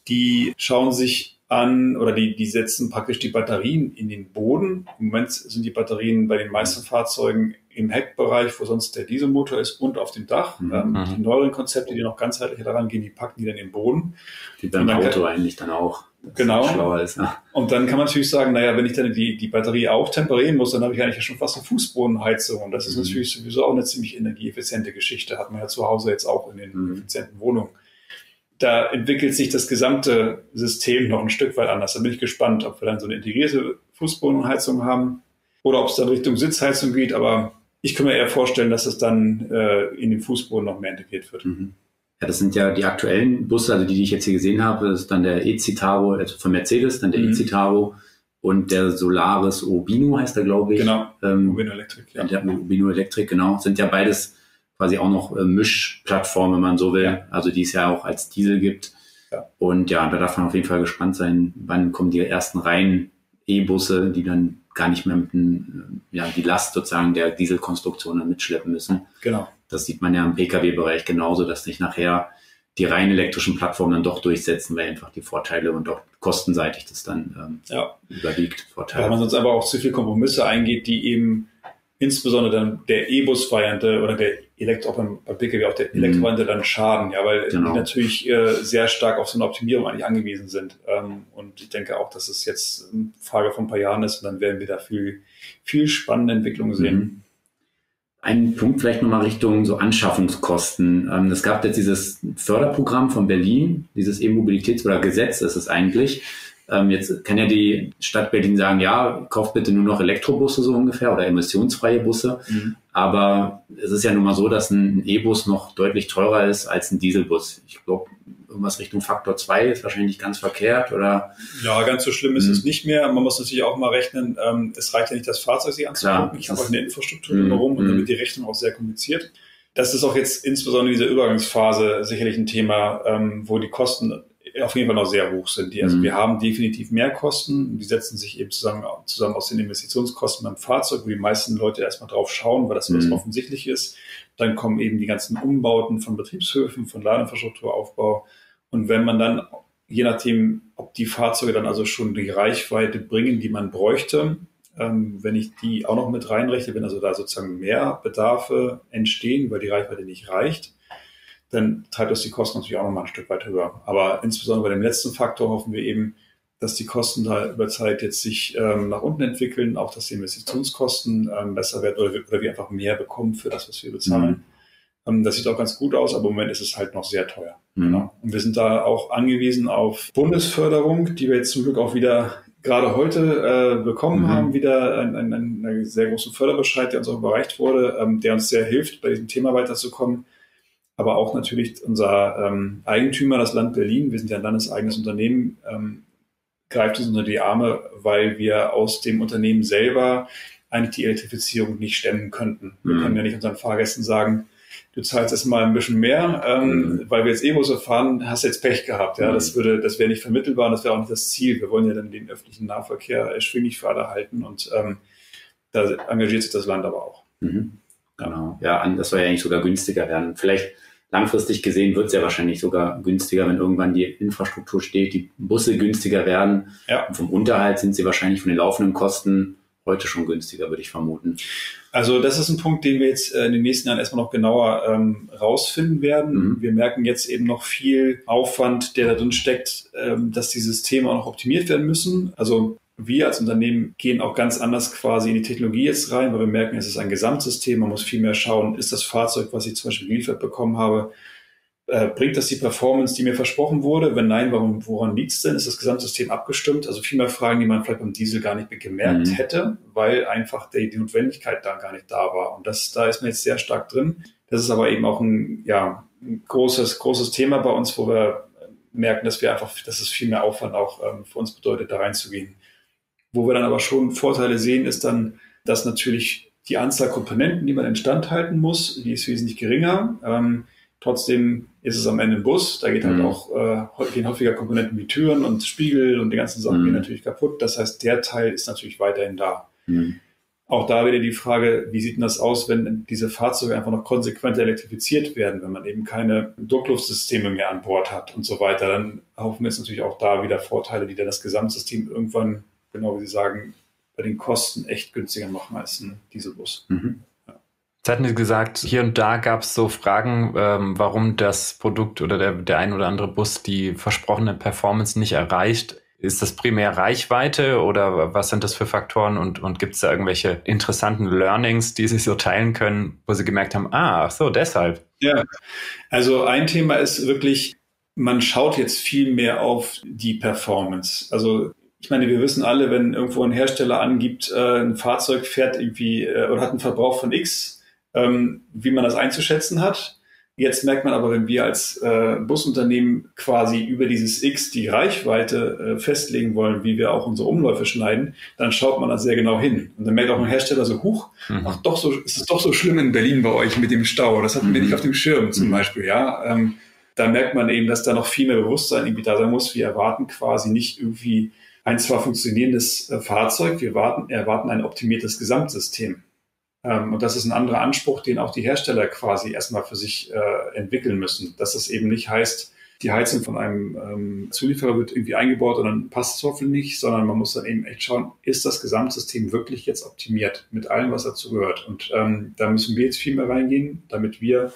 Die schauen sich an oder die, die setzen praktisch die Batterien in den Boden. Im Moment sind die Batterien bei den meisten Fahrzeugen im Heckbereich, wo sonst der Dieselmotor ist, und auf dem Dach. Mhm. Ähm, die neueren Konzepte, die noch ganzheitlicher daran gehen, die packen die dann im Boden. Die beim Auto kann, eigentlich dann auch. Genau. Schlauer ist, ja. Und dann kann man natürlich sagen, naja, wenn ich dann die, die Batterie auch temperieren muss, dann habe ich eigentlich schon fast eine Fußbodenheizung. Und das ist mhm. natürlich sowieso auch eine ziemlich energieeffiziente Geschichte. Hat man ja zu Hause jetzt auch in den mhm. effizienten Wohnungen. Da entwickelt sich das gesamte System noch ein Stück weit anders. Da bin ich gespannt, ob wir dann so eine integrierte Fußbodenheizung haben oder ob es dann Richtung Sitzheizung geht. Aber ich kann mir eher vorstellen, dass es dann äh, in den Fußboden noch mehr integriert wird. Mhm. Ja, das sind ja die aktuellen Busse, also die, die ich jetzt hier gesehen habe, das ist dann der E-Citaro, also von Mercedes, dann der mhm. E-Citaro und der Solaris Urbino heißt er, glaube ich. Genau, ähm, Urbino Electric, ja. Der Urbino Electric, genau. Sind ja beides quasi auch noch äh, Mischplattformen, wenn man so will. Ja. Also die es ja auch als Diesel gibt. Ja. Und ja, da darf man auf jeden Fall gespannt sein, wann kommen die ersten rein E-Busse, die dann gar nicht mehr mit den, ja, die Last sozusagen der Dieselkonstruktionen mitschleppen müssen. Genau. Das sieht man ja im Pkw-Bereich genauso, dass sich nachher die rein elektrischen Plattformen dann doch durchsetzen, weil einfach die Vorteile und auch kostenseitig das dann ähm, ja. überwiegt. Vorteile. Weil man sonst aber auch zu viele Kompromisse eingeht, die eben insbesondere dann der E-Bus-Variante oder der Elektro, auch beim, beim Pkw auch der mhm. Elektrovariante dann schaden, ja, weil genau. die natürlich äh, sehr stark auf so eine Optimierung eigentlich angewiesen sind. Ähm, und ich denke auch, dass es jetzt eine Frage von ein paar Jahren ist und dann werden wir da viel, viel spannende Entwicklungen sehen. Mhm. Ein Punkt vielleicht nochmal Richtung so Anschaffungskosten. Ähm, es gab jetzt dieses Förderprogramm von Berlin, dieses E-Mobilitäts- oder Gesetz ist es eigentlich, ähm, jetzt kann ja die Stadt Berlin sagen, ja, kauft bitte nur noch Elektrobusse so ungefähr oder emissionsfreie Busse. Mhm. Aber es ist ja nun mal so, dass ein E-Bus noch deutlich teurer ist als ein Dieselbus. Ich glaube, irgendwas Richtung Faktor 2 ist wahrscheinlich ganz verkehrt oder? Ja, ganz so schlimm ist mhm. es nicht mehr. Man muss natürlich auch mal rechnen, ähm, es reicht ja nicht, das Fahrzeug sich anzugucken. ich habe auch eine Infrastruktur mhm. drumherum und dann mhm. wird die Rechnung auch sehr kompliziert. Das ist auch jetzt insbesondere in dieser Übergangsphase sicherlich ein Thema, ähm, wo die Kosten auf jeden Fall noch sehr hoch sind. Die, also mhm. wir haben definitiv mehr Kosten. Die setzen sich eben zusammen, zusammen aus den Investitionskosten beim Fahrzeug, wo die meisten Leute erstmal drauf schauen, weil das mhm. was offensichtlich ist. Dann kommen eben die ganzen Umbauten von Betriebshöfen, von Ladeinfrastrukturaufbau. Und wenn man dann, je nachdem, ob die Fahrzeuge dann also schon die Reichweite bringen, die man bräuchte, ähm, wenn ich die auch noch mit reinrechne, wenn also da sozusagen mehr Bedarfe entstehen, weil die Reichweite nicht reicht, dann treibt das die Kosten natürlich auch noch mal ein Stück weit höher. Aber insbesondere bei dem letzten Faktor hoffen wir eben, dass die Kosten da über Zeit jetzt sich ähm, nach unten entwickeln, auch dass die Investitionskosten ähm, besser werden oder, oder, wir einfach mehr bekommen für das, was wir bezahlen. Mhm. Ähm, das sieht auch ganz gut aus, aber im Moment ist es halt noch sehr teuer. Mhm. Genau. Und wir sind da auch angewiesen auf Bundesförderung, die wir jetzt zum Glück auch wieder gerade heute äh, bekommen mhm. haben, wieder einen, einen, einen sehr großen Förderbescheid, der uns auch überreicht wurde, ähm, der uns sehr hilft, bei diesem Thema weiterzukommen aber auch natürlich unser ähm, Eigentümer, das Land Berlin, wir sind ja ein landeseigenes Unternehmen, ähm, greift uns unter die Arme, weil wir aus dem Unternehmen selber eigentlich die Elektrifizierung nicht stemmen könnten. Wir mhm. können ja nicht unseren Fahrgästen sagen, du zahlst jetzt mal ein bisschen mehr, ähm, mhm. weil wir jetzt E-Busse fahren, hast jetzt Pech gehabt. Ja, mhm. das würde, das wäre nicht vermittelbar und das wäre auch nicht das Ziel. Wir wollen ja dann den öffentlichen Nahverkehr erschwinglich für alle halten und ähm, da engagiert sich das Land aber auch. Mhm. Genau. Ja, das soll ja eigentlich sogar günstiger werden. Vielleicht langfristig gesehen wird es ja wahrscheinlich sogar günstiger, wenn irgendwann die Infrastruktur steht, die Busse günstiger werden. Ja. Und vom Unterhalt sind sie wahrscheinlich von den laufenden Kosten heute schon günstiger, würde ich vermuten. Also das ist ein Punkt, den wir jetzt äh, in den nächsten Jahren erstmal noch genauer ähm, rausfinden werden. Mhm. Wir merken jetzt eben noch viel Aufwand, der da drin steckt, ähm, dass die Systeme auch noch optimiert werden müssen. Also wir als Unternehmen gehen auch ganz anders quasi in die Technologie jetzt rein, weil wir merken, es ist ein Gesamtsystem. Man muss viel mehr schauen, ist das Fahrzeug, was ich zum Beispiel geliefert bekommen habe, äh, bringt das die Performance, die mir versprochen wurde? Wenn nein, warum, woran liegt es denn? Ist das Gesamtsystem abgestimmt? Also viel mehr Fragen, die man vielleicht beim Diesel gar nicht gemerkt mhm. hätte, weil einfach die, die Notwendigkeit da gar nicht da war. Und das, da ist man jetzt sehr stark drin. Das ist aber eben auch ein, ja, ein großes, großes Thema bei uns, wo wir merken, dass wir einfach, dass es viel mehr Aufwand auch ähm, für uns bedeutet, da reinzugehen. Wo wir dann aber schon Vorteile sehen, ist dann, dass natürlich die Anzahl Komponenten, die man instand halten muss, die ist wesentlich geringer. Ähm, trotzdem ist es am Ende ein Bus. Da geht halt mhm. auch, äh, gehen häufiger Komponenten wie Türen und Spiegel und die ganzen Sachen mhm. gehen natürlich kaputt. Das heißt, der Teil ist natürlich weiterhin da. Mhm. Auch da wieder die Frage, wie sieht denn das aus, wenn diese Fahrzeuge einfach noch konsequent elektrifiziert werden, wenn man eben keine Druckluftsysteme mehr an Bord hat und so weiter, dann hoffen wir jetzt natürlich auch da wieder Vorteile, die dann das Gesamtsystem irgendwann genau wie Sie sagen, bei den Kosten echt günstiger machen als ein Dieselbus. Mhm. Jetzt hatten Sie gesagt, hier und da gab es so Fragen, ähm, warum das Produkt oder der, der ein oder andere Bus die versprochene Performance nicht erreicht. Ist das primär Reichweite oder was sind das für Faktoren und, und gibt es da irgendwelche interessanten Learnings, die Sie so teilen können, wo Sie gemerkt haben, ah, ach so, deshalb? Ja, also ein Thema ist wirklich, man schaut jetzt viel mehr auf die Performance. Also ich meine, wir wissen alle, wenn irgendwo ein Hersteller angibt, äh, ein Fahrzeug fährt irgendwie äh, oder hat einen Verbrauch von X, ähm, wie man das einzuschätzen hat. Jetzt merkt man aber, wenn wir als äh, Busunternehmen quasi über dieses X die Reichweite äh, festlegen wollen, wie wir auch unsere Umläufe schneiden, dann schaut man da sehr genau hin. Und dann merkt auch ein Hersteller so, huch, mhm. ach doch so, ist es doch so schlimm in Berlin bei euch mit dem Stau. Das hatten mhm. wir nicht auf dem Schirm zum mhm. Beispiel, ja. Ähm, da merkt man eben, dass da noch viel mehr Bewusstsein irgendwie da sein muss. Wir erwarten quasi nicht irgendwie ein zwar funktionierendes äh, Fahrzeug, wir warten, erwarten ein optimiertes Gesamtsystem. Ähm, und das ist ein anderer Anspruch, den auch die Hersteller quasi erstmal für sich äh, entwickeln müssen. Dass es eben nicht heißt, die Heizung von einem ähm, Zulieferer wird irgendwie eingebaut und dann passt es hoffentlich nicht, sondern man muss dann eben echt schauen, ist das Gesamtsystem wirklich jetzt optimiert mit allem, was dazu gehört. Und ähm, da müssen wir jetzt viel mehr reingehen, damit wir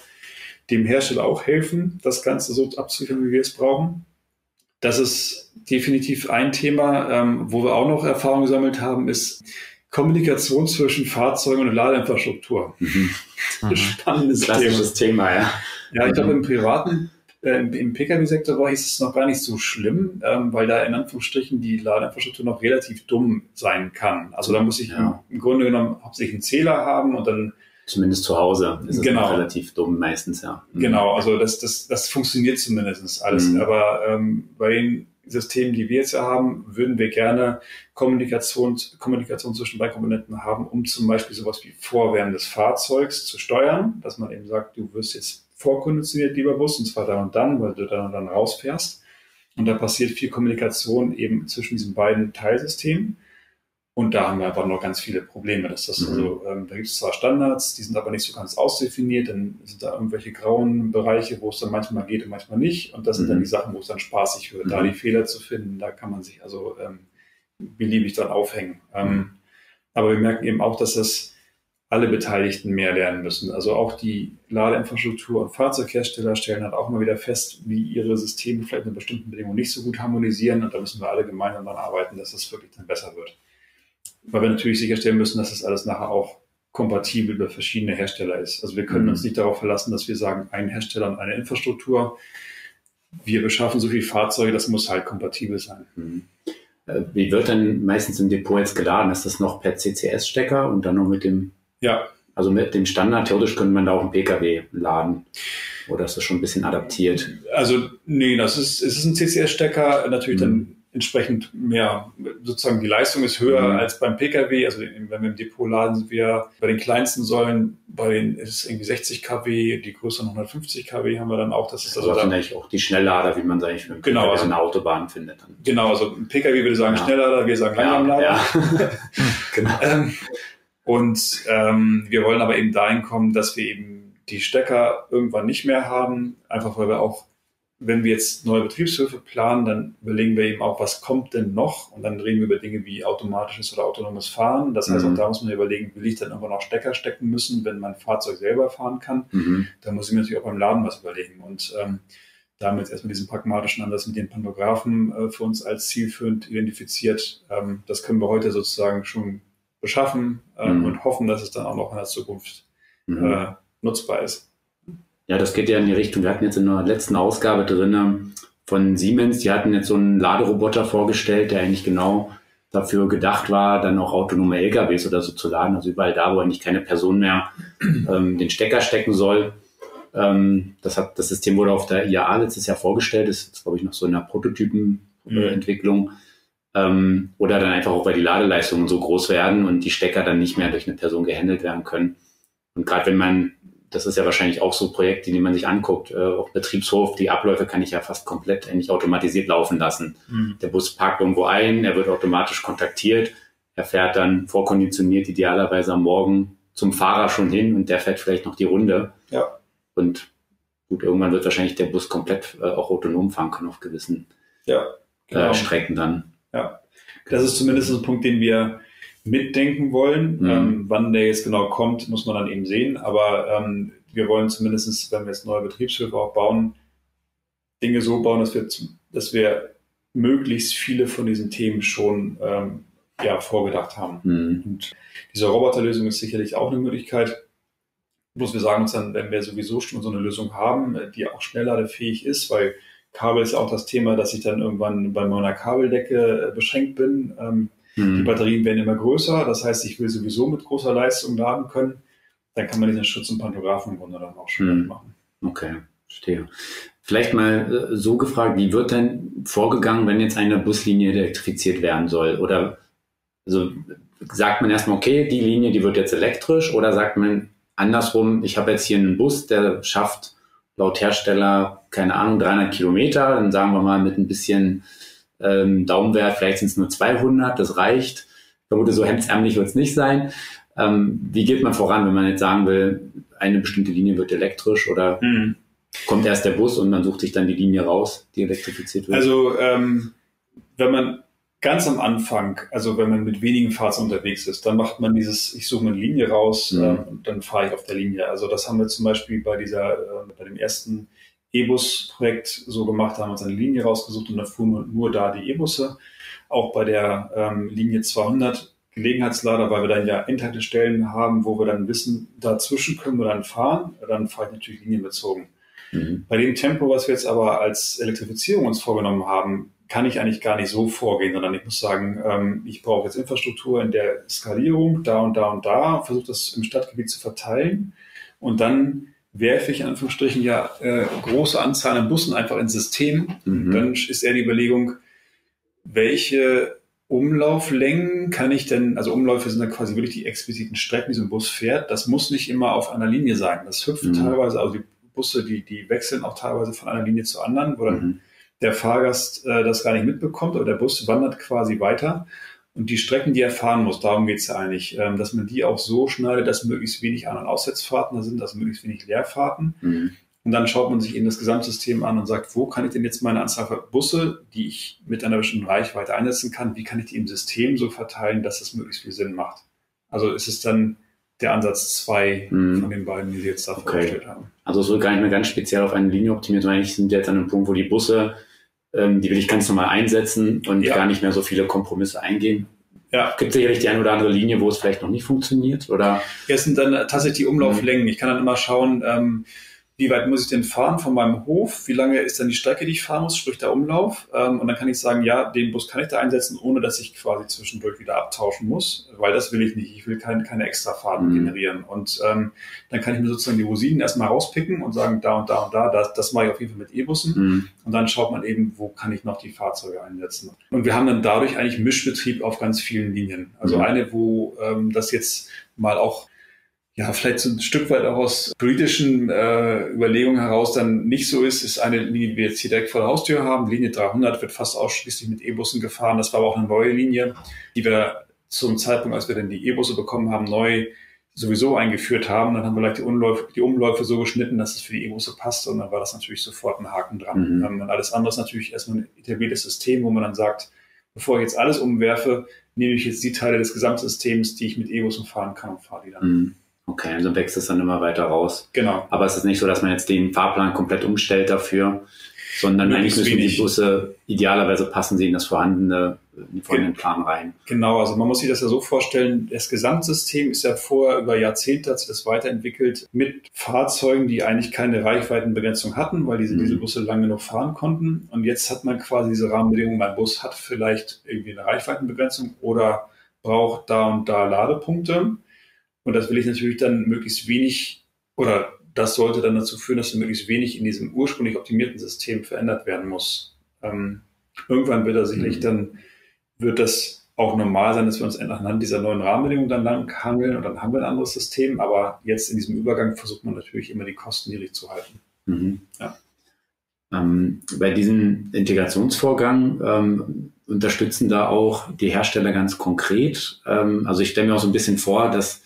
dem Hersteller auch helfen, das Ganze so abzuliefern, wie wir es brauchen. Das ist definitiv ein Thema, ähm, wo wir auch noch Erfahrung gesammelt haben, ist Kommunikation zwischen Fahrzeugen und Ladeinfrastruktur. Mhm. mhm. (laughs) Spannendes Klassisches Thema. Thema, ja. Ja, ich glaube, im privaten, äh, im Pkw-Sektor war es noch gar nicht so schlimm, ähm, weil da in Anführungsstrichen die Ladeinfrastruktur noch relativ dumm sein kann. Also da muss ich ja. im, im Grunde genommen hauptsächlich einen Zähler haben und dann Zumindest zu Hause ist es genau. relativ dumm meistens, ja. Mhm. Genau, also das, das, das funktioniert zumindest alles. Mhm. Aber ähm, bei den Systemen, die wir jetzt ja haben, würden wir gerne Kommunikation, Kommunikation zwischen beiden Komponenten haben, um zum Beispiel sowas wie Vorwärmen des Fahrzeugs zu steuern, dass man eben sagt, du wirst jetzt vorkonditioniert, lieber Bus, und zwar dann und dann, weil du dann und dann rausfährst. Und da passiert viel Kommunikation eben zwischen diesen beiden Teilsystemen. Und da haben wir einfach noch ganz viele Probleme. Dass das Mhm. also, ähm, da gibt es zwar Standards, die sind aber nicht so ganz ausdefiniert. Dann sind da irgendwelche grauen Bereiche, wo es dann manchmal geht und manchmal nicht. Und das sind dann Mhm. die Sachen, wo es dann spaßig wird. Da Mhm. die Fehler zu finden, da kann man sich also ähm, beliebig dran aufhängen. Ähm, aber wir merken eben auch, dass das alle Beteiligten mehr lernen müssen. Also auch die Ladeinfrastruktur und Fahrzeughersteller stellen halt auch mal wieder fest, wie ihre Systeme vielleicht in bestimmten Bedingungen nicht so gut harmonisieren. Und da müssen wir alle gemeinsam daran arbeiten, dass das wirklich dann besser wird. Weil wir natürlich sicherstellen müssen, dass das alles nachher auch kompatibel über verschiedene Hersteller ist. Also wir können Mhm. uns nicht darauf verlassen, dass wir sagen, ein Hersteller und eine Infrastruktur. Wir beschaffen so viele Fahrzeuge, das muss halt kompatibel sein. Mhm. Äh, Wie wird denn meistens im Depot jetzt geladen? Ist das noch per CCS-Stecker und dann noch mit dem, Ja, also mit dem Standard? Theoretisch könnte man da auch einen PKW laden. Oder ist das schon ein bisschen adaptiert? Also, nee, das ist, es ist ein CCS-Stecker, natürlich Mhm. dann entsprechend mehr, sozusagen die Leistung ist höher Mhm. als beim Pkw. Also, wenn wir im Depot laden, sind wir bei den kleinsten Säulen, bei den ist es irgendwie 60 kW, die größeren 150 kW haben wir dann auch. Das ist Also also dann, eigentlich auch die Schnelllader, wie man sie eigentlich einen Genau, also- der Autobahn findet. Dann. genau, also ein Pkw würde sagen Ja. Schnelllader, wir sagen Ja, Langsamlader. ja. (laughs) (laughs) genau. Ähm, und ähm, wir wollen aber eben dahin kommen, dass wir eben die Stecker irgendwann nicht mehr haben, einfach weil wir auch, wenn wir jetzt neue Betriebshöfe planen, dann überlegen wir eben auch, was kommt denn noch? Und dann reden wir über Dinge wie automatisches oder autonomes Fahren. Das heißt, Mhm. auch da muss man überlegen, will ich dann irgendwann noch Stecker stecken müssen, wenn mein Fahrzeug selber fahren kann? Mhm. Da muss ich mir natürlich auch beim Laden was überlegen. Und ähm, da haben wir jetzt erstmal diesen pragmatischen Ansatz mit den Pantographen äh, für uns als zielführend identifiziert. Ähm, das können wir heute sozusagen schon beschaffen ähm, Mhm. und hoffen, dass es dann auch noch in der Zukunft Mhm. äh, nutzbar ist. Ja, das geht ja in die Richtung. Wir hatten jetzt in der letzten Ausgabe drin von Siemens, die hatten jetzt so einen Laderoboter vorgestellt, der eigentlich genau dafür gedacht war, dann auch autonome LKWs oder so zu laden. Also überall da, wo eigentlich keine Person mehr ähm, den Stecker stecken soll. Ähm, das, hat, das System wurde auf der IAA letztes Jahr vorgestellt, ist jetzt, glaube ich, noch so in der Prototypenentwicklung. Ähm, oder dann einfach auch, weil die Ladeleistungen so groß werden und die Stecker dann nicht mehr durch eine Person gehandelt werden können. Und gerade wenn man das ist ja wahrscheinlich auch so Projekte, die man sich anguckt, äh, auch Betriebshof, die Abläufe kann ich ja fast komplett eigentlich automatisiert laufen lassen. Der Bus parkt irgendwo ein, er wird automatisch kontaktiert, er fährt dann vorkonditioniert idealerweise am Morgen zum Fahrer schon hin und der fährt vielleicht noch die Runde. Ja. Und gut, irgendwann wird wahrscheinlich der Bus komplett äh, auch autonom fahren können auf gewissen Ja, genau. äh, Strecken dann. Das ist zumindest ein Punkt, den wir mitdenken wollen. Mhm. Ähm, wann der jetzt genau kommt, muss man dann eben sehen. Aber ähm, wir wollen zumindest, wenn wir jetzt neue Betriebshöfe auch bauen, Dinge so bauen, dass wir, dass wir möglichst viele von diesen Themen schon ähm, ja, vorgedacht haben. Mhm. Und diese Roboterlösung ist sicherlich auch eine Möglichkeit. Bloß wir sagen uns dann, wenn wir sowieso schon so eine Lösung haben, die auch schnellladefähig ist, weil Kabel ist ja auch das Thema, dass ich dann irgendwann bei meiner Kabeldecke äh, beschränkt bin. Ähm, die Mhm. Batterien werden immer größer, das heißt, ich will sowieso mit großer Leistung laden können. Dann kann man diesen Schutz zum Pantographen im Grunde dann auch schon Mhm. machen. Okay, verstehe. Vielleicht mal äh, so gefragt, wie wird denn vorgegangen, wenn jetzt eine Buslinie elektrifiziert werden soll? Oder also sagt man erstmal, okay, die Linie, die wird jetzt elektrisch, oder sagt man andersrum, ich habe jetzt hier einen Bus, der schafft laut Hersteller, keine Ahnung, 300 Kilometer, dann sagen wir mal mit ein bisschen ähm, Daumenwert, vielleicht sind es nur 200, das reicht. Ich vermute, so hemdsärmlich wird es nicht sein. Ähm, wie geht man voran, wenn man jetzt sagen will, eine bestimmte Linie wird elektrisch oder kommt erst der Bus und man sucht sich dann die Linie raus, die elektrifiziert wird? Also ähm, wenn man ganz am Anfang, also wenn man mit wenigen Fahrzeugen unterwegs ist, dann macht man dieses, ich suche eine Linie raus Mhm. ähm, und dann fahre ich auf der Linie. Also das haben wir zum Beispiel bei dieser, äh, bei dem ersten E-Bus-Projekt so gemacht, da haben wir uns eine Linie rausgesucht und dann fuhren nur, nur da die E-Busse. Auch bei der ähm, Linie 200 Gelegenheitslader, weil wir dann ja Endhaltestellen haben, wo wir dann wissen, dazwischen können wir dann fahren, dann fahre ich natürlich linienbezogen. Mhm. Bei dem Tempo, was wir jetzt aber als Elektrifizierung uns vorgenommen haben, kann ich eigentlich gar nicht so vorgehen, sondern ich muss sagen, ähm, ich brauche jetzt Infrastruktur in der Skalierung, da und da und da, versuche das im Stadtgebiet zu verteilen und dann werfe ich in Anführungsstrichen ja äh, große Anzahl an Bussen einfach ins System. Mhm. Dann ist eher die Überlegung, welche Umlauflängen kann ich denn, also Umläufe sind dann quasi wirklich die expliziten Strecken, die so ein Bus fährt. Das muss nicht immer auf einer Linie sein. Das hüpft Mhm. teilweise, also die Busse, die, die wechseln auch teilweise von einer Linie zur anderen, wo dann Mhm. der Fahrgast äh, das gar nicht mitbekommt, aber der Bus wandert quasi weiter. Und die Strecken, die er fahren muss, darum geht es ja eigentlich, ähm, dass man die auch so schneidet, dass möglichst wenig An- und Aussetzfahrten da sind, dass möglichst wenig Leerfahrten. Mhm. Und dann schaut man sich eben das Gesamtsystem an und sagt, wo kann ich denn jetzt meine Anzahl von Busse, die ich mit einer bestimmten Reichweite einsetzen kann, wie kann ich die im System so verteilen, dass das möglichst viel Sinn macht. Also ist es dann der Ansatz zwei mhm. von den beiden, die Sie jetzt da okay. vorgestellt haben. Also es wird gar nicht mehr ganz speziell auf eine Linie optimiert, sondern eigentlich sind wir jetzt an einem Punkt, wo die Busse, ähm, die will ich ganz normal einsetzen und ja. gar nicht mehr so viele Kompromisse eingehen. Ja. Gibt es sicherlich die eine oder andere Linie, wo es vielleicht noch nicht funktioniert? Oder? Ja, es sind dann tatsächlich die Umlauflängen. Mhm. Ich kann dann immer schauen, ähm, wie weit muss ich denn fahren von meinem Hof, wie lange ist dann die Strecke, die ich fahren muss, sprich der Umlauf. Ähm, und dann kann ich sagen, ja, den Bus kann ich da einsetzen, ohne dass ich quasi zwischendurch wieder abtauschen muss, weil das will ich nicht. Ich will kein, keine extra Fahrten mhm. generieren. Und ähm, dann kann ich mir sozusagen die Rosinen erstmal rauspicken und sagen, da und da und da, das, das mache ich auf jeden Fall mit E-Bussen. Mhm. Und dann schaut man eben, wo kann ich noch die Fahrzeuge einsetzen. Und wir haben dann dadurch eigentlich Mischbetrieb auf ganz vielen Linien. Also mhm. eine, wo ähm, das jetzt mal auch ja, vielleicht so ein Stück weit auch aus politischen äh, Überlegungen heraus dann nicht so ist, ist eine Linie, die wir jetzt hier direkt vor der Haustür haben. Linie 300 wird fast ausschließlich mit E-Bussen gefahren. Das war aber auch eine neue Linie, die wir zum Zeitpunkt, als wir dann die E-Busse bekommen haben, neu sowieso eingeführt haben. Dann haben wir gleich die Umläufe, die Umläufe so geschnitten, dass es für die E-Busse passt und dann war das natürlich sofort ein Haken dran. Mhm. Ähm, und alles andere ist natürlich erstmal ein etabliertes System, wo man dann sagt, bevor ich jetzt alles umwerfe, nehme ich jetzt die Teile des Gesamtsystems, die ich mit E-Bussen fahren kann und fahre die dann. Mhm. Okay, also wächst es dann immer weiter raus. Genau. Aber es ist nicht so, dass man jetzt den Fahrplan komplett umstellt dafür, sondern eigentlich müssen wenig. die Busse idealerweise passen sie in das vorhandene, in den vorhandenen Plan rein. Genau, also man muss sich das ja so vorstellen, das Gesamtsystem ist ja vorher über Jahrzehnte hat sich das weiterentwickelt mit Fahrzeugen, die eigentlich keine Reichweitenbegrenzung hatten, weil diese mhm. Dieselbusse lange noch fahren konnten. Und jetzt hat man quasi diese Rahmenbedingungen, mein Bus hat vielleicht irgendwie eine Reichweitenbegrenzung oder braucht da und da Ladepunkte. Und das will ich natürlich dann möglichst wenig oder das sollte dann dazu führen, dass möglichst wenig in diesem ursprünglich optimierten System verändert werden muss. Ähm, irgendwann wird er sicherlich mhm. dann, wird das auch normal sein, dass wir uns anhand dieser neuen Rahmenbedingungen dann lang hangeln und dann haben wir ein anderes System. Aber jetzt in diesem Übergang versucht man natürlich immer die Kosten niedrig zu halten. Mhm. Ja. Ähm, bei diesem Integrationsvorgang ähm, unterstützen da auch die Hersteller ganz konkret. Ähm, also ich stelle mir auch so ein bisschen vor, dass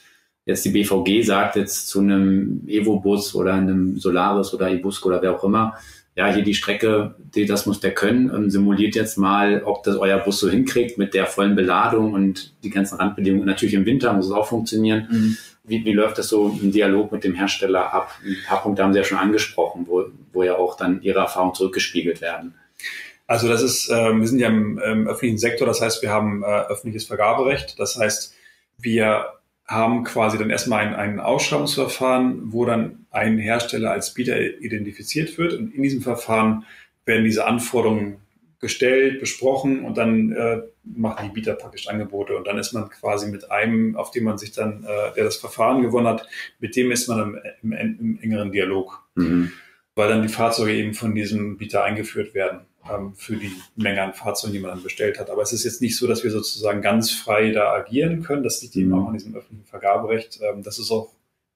jetzt die BVG sagt jetzt zu einem Evo-Bus oder einem Solaris oder Ibusco oder wer auch immer, ja, hier die Strecke, die, das muss der können, und simuliert jetzt mal, ob das euer Bus so hinkriegt mit der vollen Beladung und die ganzen Randbedingungen. Natürlich im Winter muss es auch funktionieren. Mhm. Wie, wie läuft das so im Dialog mit dem Hersteller ab? Ein paar Punkte haben Sie ja schon angesprochen, wo, wo ja auch dann Ihre Erfahrungen zurückgespiegelt werden. Also das ist, äh, wir sind ja im, im öffentlichen Sektor, das heißt, wir haben äh, öffentliches Vergaberecht. Das heißt, wir haben quasi dann erstmal ein, ein Ausschreibungsverfahren, wo dann ein Hersteller als Bieter identifiziert wird. Und in diesem Verfahren werden diese Anforderungen gestellt, besprochen und dann äh, machen die Bieter praktisch Angebote. Und dann ist man quasi mit einem, auf dem man sich dann, äh, der das Verfahren gewonnen hat, mit dem ist man im, im, im engeren Dialog. Mhm. Weil dann die Fahrzeuge eben von diesem Bieter eingeführt werden für die Menge an Fahrzeugen, die man dann bestellt hat. Aber es ist jetzt nicht so, dass wir sozusagen ganz frei da agieren können. Das liegt eben mhm. auch an diesem öffentlichen Vergaberecht. Ähm, das ist auch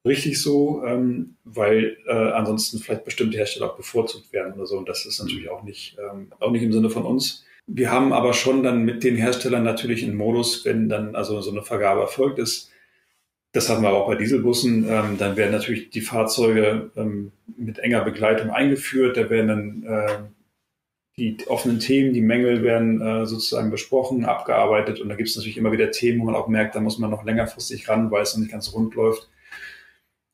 richtig so, ähm, weil äh, ansonsten vielleicht bestimmte Hersteller auch bevorzugt werden oder so. Und das ist natürlich auch nicht, ähm, auch nicht im Sinne von uns. Wir haben aber schon dann mit den Herstellern natürlich einen Modus, wenn dann also so eine Vergabe erfolgt ist. Das haben wir auch bei Dieselbussen. Ähm, dann werden natürlich die Fahrzeuge ähm, mit enger Begleitung eingeführt. Da werden dann die offenen Themen, die Mängel werden äh, sozusagen besprochen, abgearbeitet und da gibt es natürlich immer wieder Themen, wo man auch merkt, da muss man noch längerfristig ran, weil es noch nicht ganz rund läuft.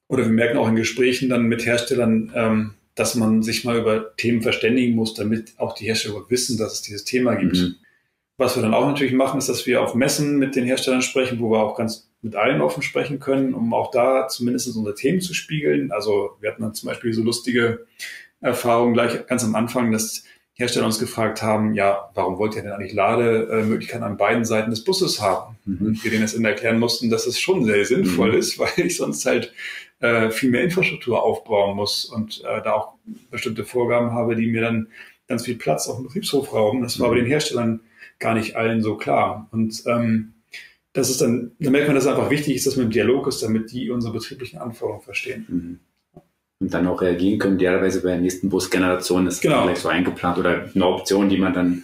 Oder wir merken auch in Gesprächen dann mit Herstellern, ähm, dass man sich mal über Themen verständigen muss, damit auch die Hersteller wissen, dass es dieses Thema gibt. Mhm. Was wir dann auch natürlich machen, ist, dass wir auf Messen mit den Herstellern sprechen, wo wir auch ganz mit allen offen sprechen können, um auch da zumindest unsere Themen zu spiegeln. Also wir hatten dann zum Beispiel so lustige Erfahrungen gleich ganz am Anfang, dass Hersteller uns gefragt haben, ja, warum wollt ihr denn eigentlich Lademöglichkeiten an beiden Seiten des Busses haben? Mhm. Und wir denen jetzt erklären mussten, dass es schon sehr sinnvoll mhm. ist, (laughs) weil ich sonst halt äh, viel mehr Infrastruktur aufbauen muss und äh, da auch bestimmte Vorgaben habe, die mir dann ganz viel Platz auf dem Betriebshof rauben. Das war mhm. bei den Herstellern gar nicht allen so klar. Und ähm, das ist dann, da merkt man, dass es einfach wichtig ist, dass man im Dialog ist, damit die unsere betrieblichen Anforderungen verstehen. Und dann auch reagieren können. Idealerweise bei der nächsten Busgeneration ist genau. vielleicht so eingeplant oder eine Option, die man dann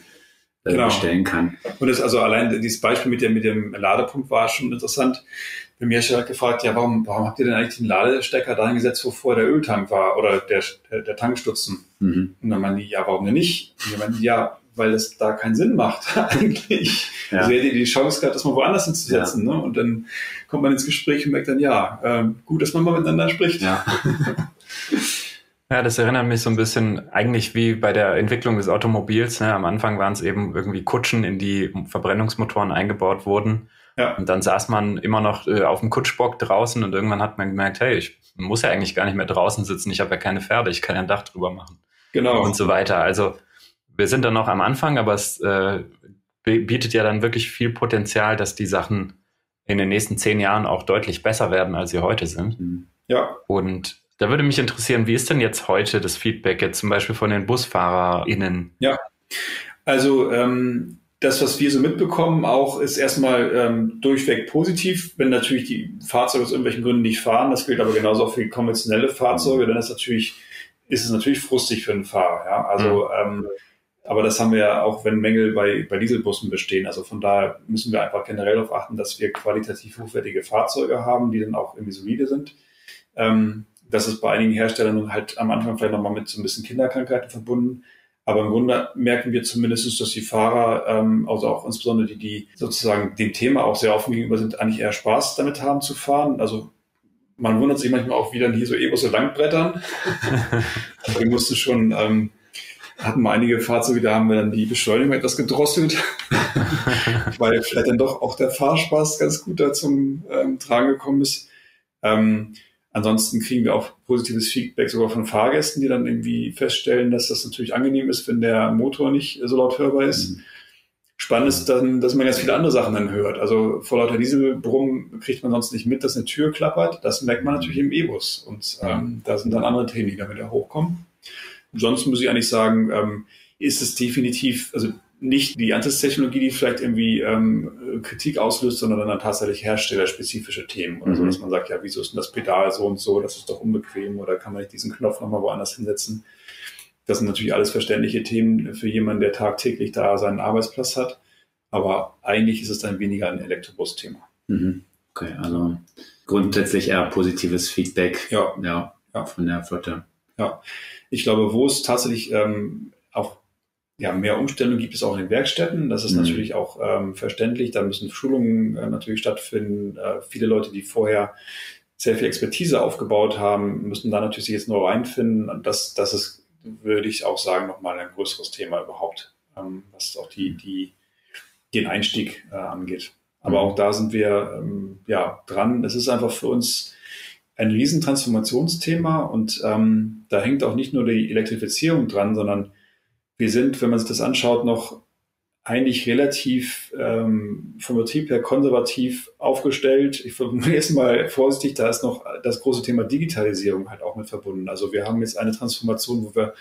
äh, genau. bestellen kann. Und das, also allein dieses Beispiel mit dem, mit dem Ladepunkt war schon interessant. Bei mir ist ja gefragt, ja, warum, warum habt ihr denn eigentlich den Ladestecker da eingesetzt, wo vorher der Öltank war oder der, der, der Tankstutzen? Mhm. Und dann meinen die, ja, warum denn nicht? Und die meinen, ja, weil es da keinen Sinn macht (laughs) eigentlich. Ja. Also hätte die Chance gehabt, das mal woanders hinzusetzen. Ja. Ne? Und dann kommt man ins Gespräch und merkt dann, ja, ähm, gut, dass man mal miteinander spricht. Ja. (laughs) Ja, das erinnert mich so ein bisschen eigentlich wie bei der Entwicklung des Automobils. Ne? Am Anfang waren es eben irgendwie Kutschen, in die Verbrennungsmotoren eingebaut wurden. Ja. Und dann saß man immer noch äh, auf dem Kutschbock draußen und irgendwann hat man gemerkt, hey, ich muss ja eigentlich gar nicht mehr draußen sitzen, ich habe ja keine Pferde, ich kann ja ein Dach drüber machen. Genau. Und so weiter. Also wir sind dann noch am Anfang, aber es äh, bietet ja dann wirklich viel Potenzial, dass die Sachen in den nächsten zehn Jahren auch deutlich besser werden, als sie heute sind. Mhm. Ja. Und da würde mich interessieren, wie ist denn jetzt heute das Feedback jetzt zum Beispiel von den BusfahrerInnen? Ja, also ähm, das, was wir so mitbekommen, auch ist erstmal ähm, durchweg positiv, wenn natürlich die Fahrzeuge aus irgendwelchen Gründen nicht fahren. Das gilt aber genauso auch für konventionelle Fahrzeuge, dann ist natürlich, ist es natürlich frustig für den Fahrer. Ja? Also mhm. ähm, aber das haben wir ja auch, wenn Mängel bei, bei Dieselbussen bestehen. Also von daher müssen wir einfach generell darauf achten, dass wir qualitativ hochwertige Fahrzeuge haben, die dann auch irgendwie solide sind. Ähm, das ist bei einigen Herstellern halt am Anfang vielleicht nochmal mit so ein bisschen Kinderkrankheiten verbunden. Aber im Grunde merken wir zumindest, dass die Fahrer, ähm, also auch insbesondere die, die sozusagen dem Thema auch sehr offen gegenüber sind, eigentlich eher Spaß damit haben zu fahren. Also man wundert sich manchmal auch, wie dann hier so E-Busse langbrettern. (laughs) wir mussten schon ähm, hatten wir einige Fahrzeuge, da haben wir dann die Beschleunigung etwas gedrosselt, (laughs) weil vielleicht dann doch auch der Fahrspaß ganz gut da zum ähm, Tragen gekommen ist. Ähm, ansonsten kriegen wir auch positives Feedback sogar von Fahrgästen, die dann irgendwie feststellen, dass das natürlich angenehm ist, wenn der Motor nicht so laut hörbar ist. Mhm. Spannend ist dann, dass man ganz viele andere Sachen dann hört. Also vor lauter Dieselbrummen kriegt man sonst nicht mit, dass eine Tür klappert. Das merkt man natürlich im E-Bus. Und ähm, da sind dann andere Themen, die da wieder hochkommen. Sonst muss ich eigentlich sagen, ähm, ist es definitiv, also nicht die Antistechnologie, die vielleicht irgendwie ähm, Kritik auslöst, sondern dann tatsächlich herstellerspezifische Themen. Oder mhm. so, dass man sagt, ja, wieso ist denn das Pedal so und so, das ist doch unbequem oder kann man nicht diesen Knopf nochmal woanders hinsetzen? Das sind natürlich alles verständliche Themen für jemanden, der tagtäglich da seinen Arbeitsplatz hat. Aber eigentlich ist es dann weniger ein Elektrobus-Thema. Mhm. Okay, also grundsätzlich eher positives Feedback ja. Ja, ja. von der Flotte. Ja, ich glaube, wo es tatsächlich ähm, auch ja, mehr Umstellung gibt es auch in den Werkstätten. Das ist mhm. natürlich auch ähm, verständlich. Da müssen Schulungen äh, natürlich stattfinden. Äh, viele Leute, die vorher sehr viel Expertise aufgebaut haben, müssen da natürlich sich jetzt nur reinfinden. Und das, das ist, würde ich auch sagen, nochmal ein größeres Thema überhaupt, ähm, was auch die, die, den Einstieg äh, angeht. Aber mhm. auch da sind wir ähm, ja dran. Es ist einfach für uns ein Riesentransformationsthema und ähm, da hängt auch nicht nur die Elektrifizierung dran, sondern wir sind, wenn man sich das anschaut, noch eigentlich relativ ähm, vom Betrieb her konservativ aufgestellt. Ich formuliere es mal vorsichtig, da ist noch das große Thema Digitalisierung halt auch mit verbunden. Also wir haben jetzt eine Transformation, wo wir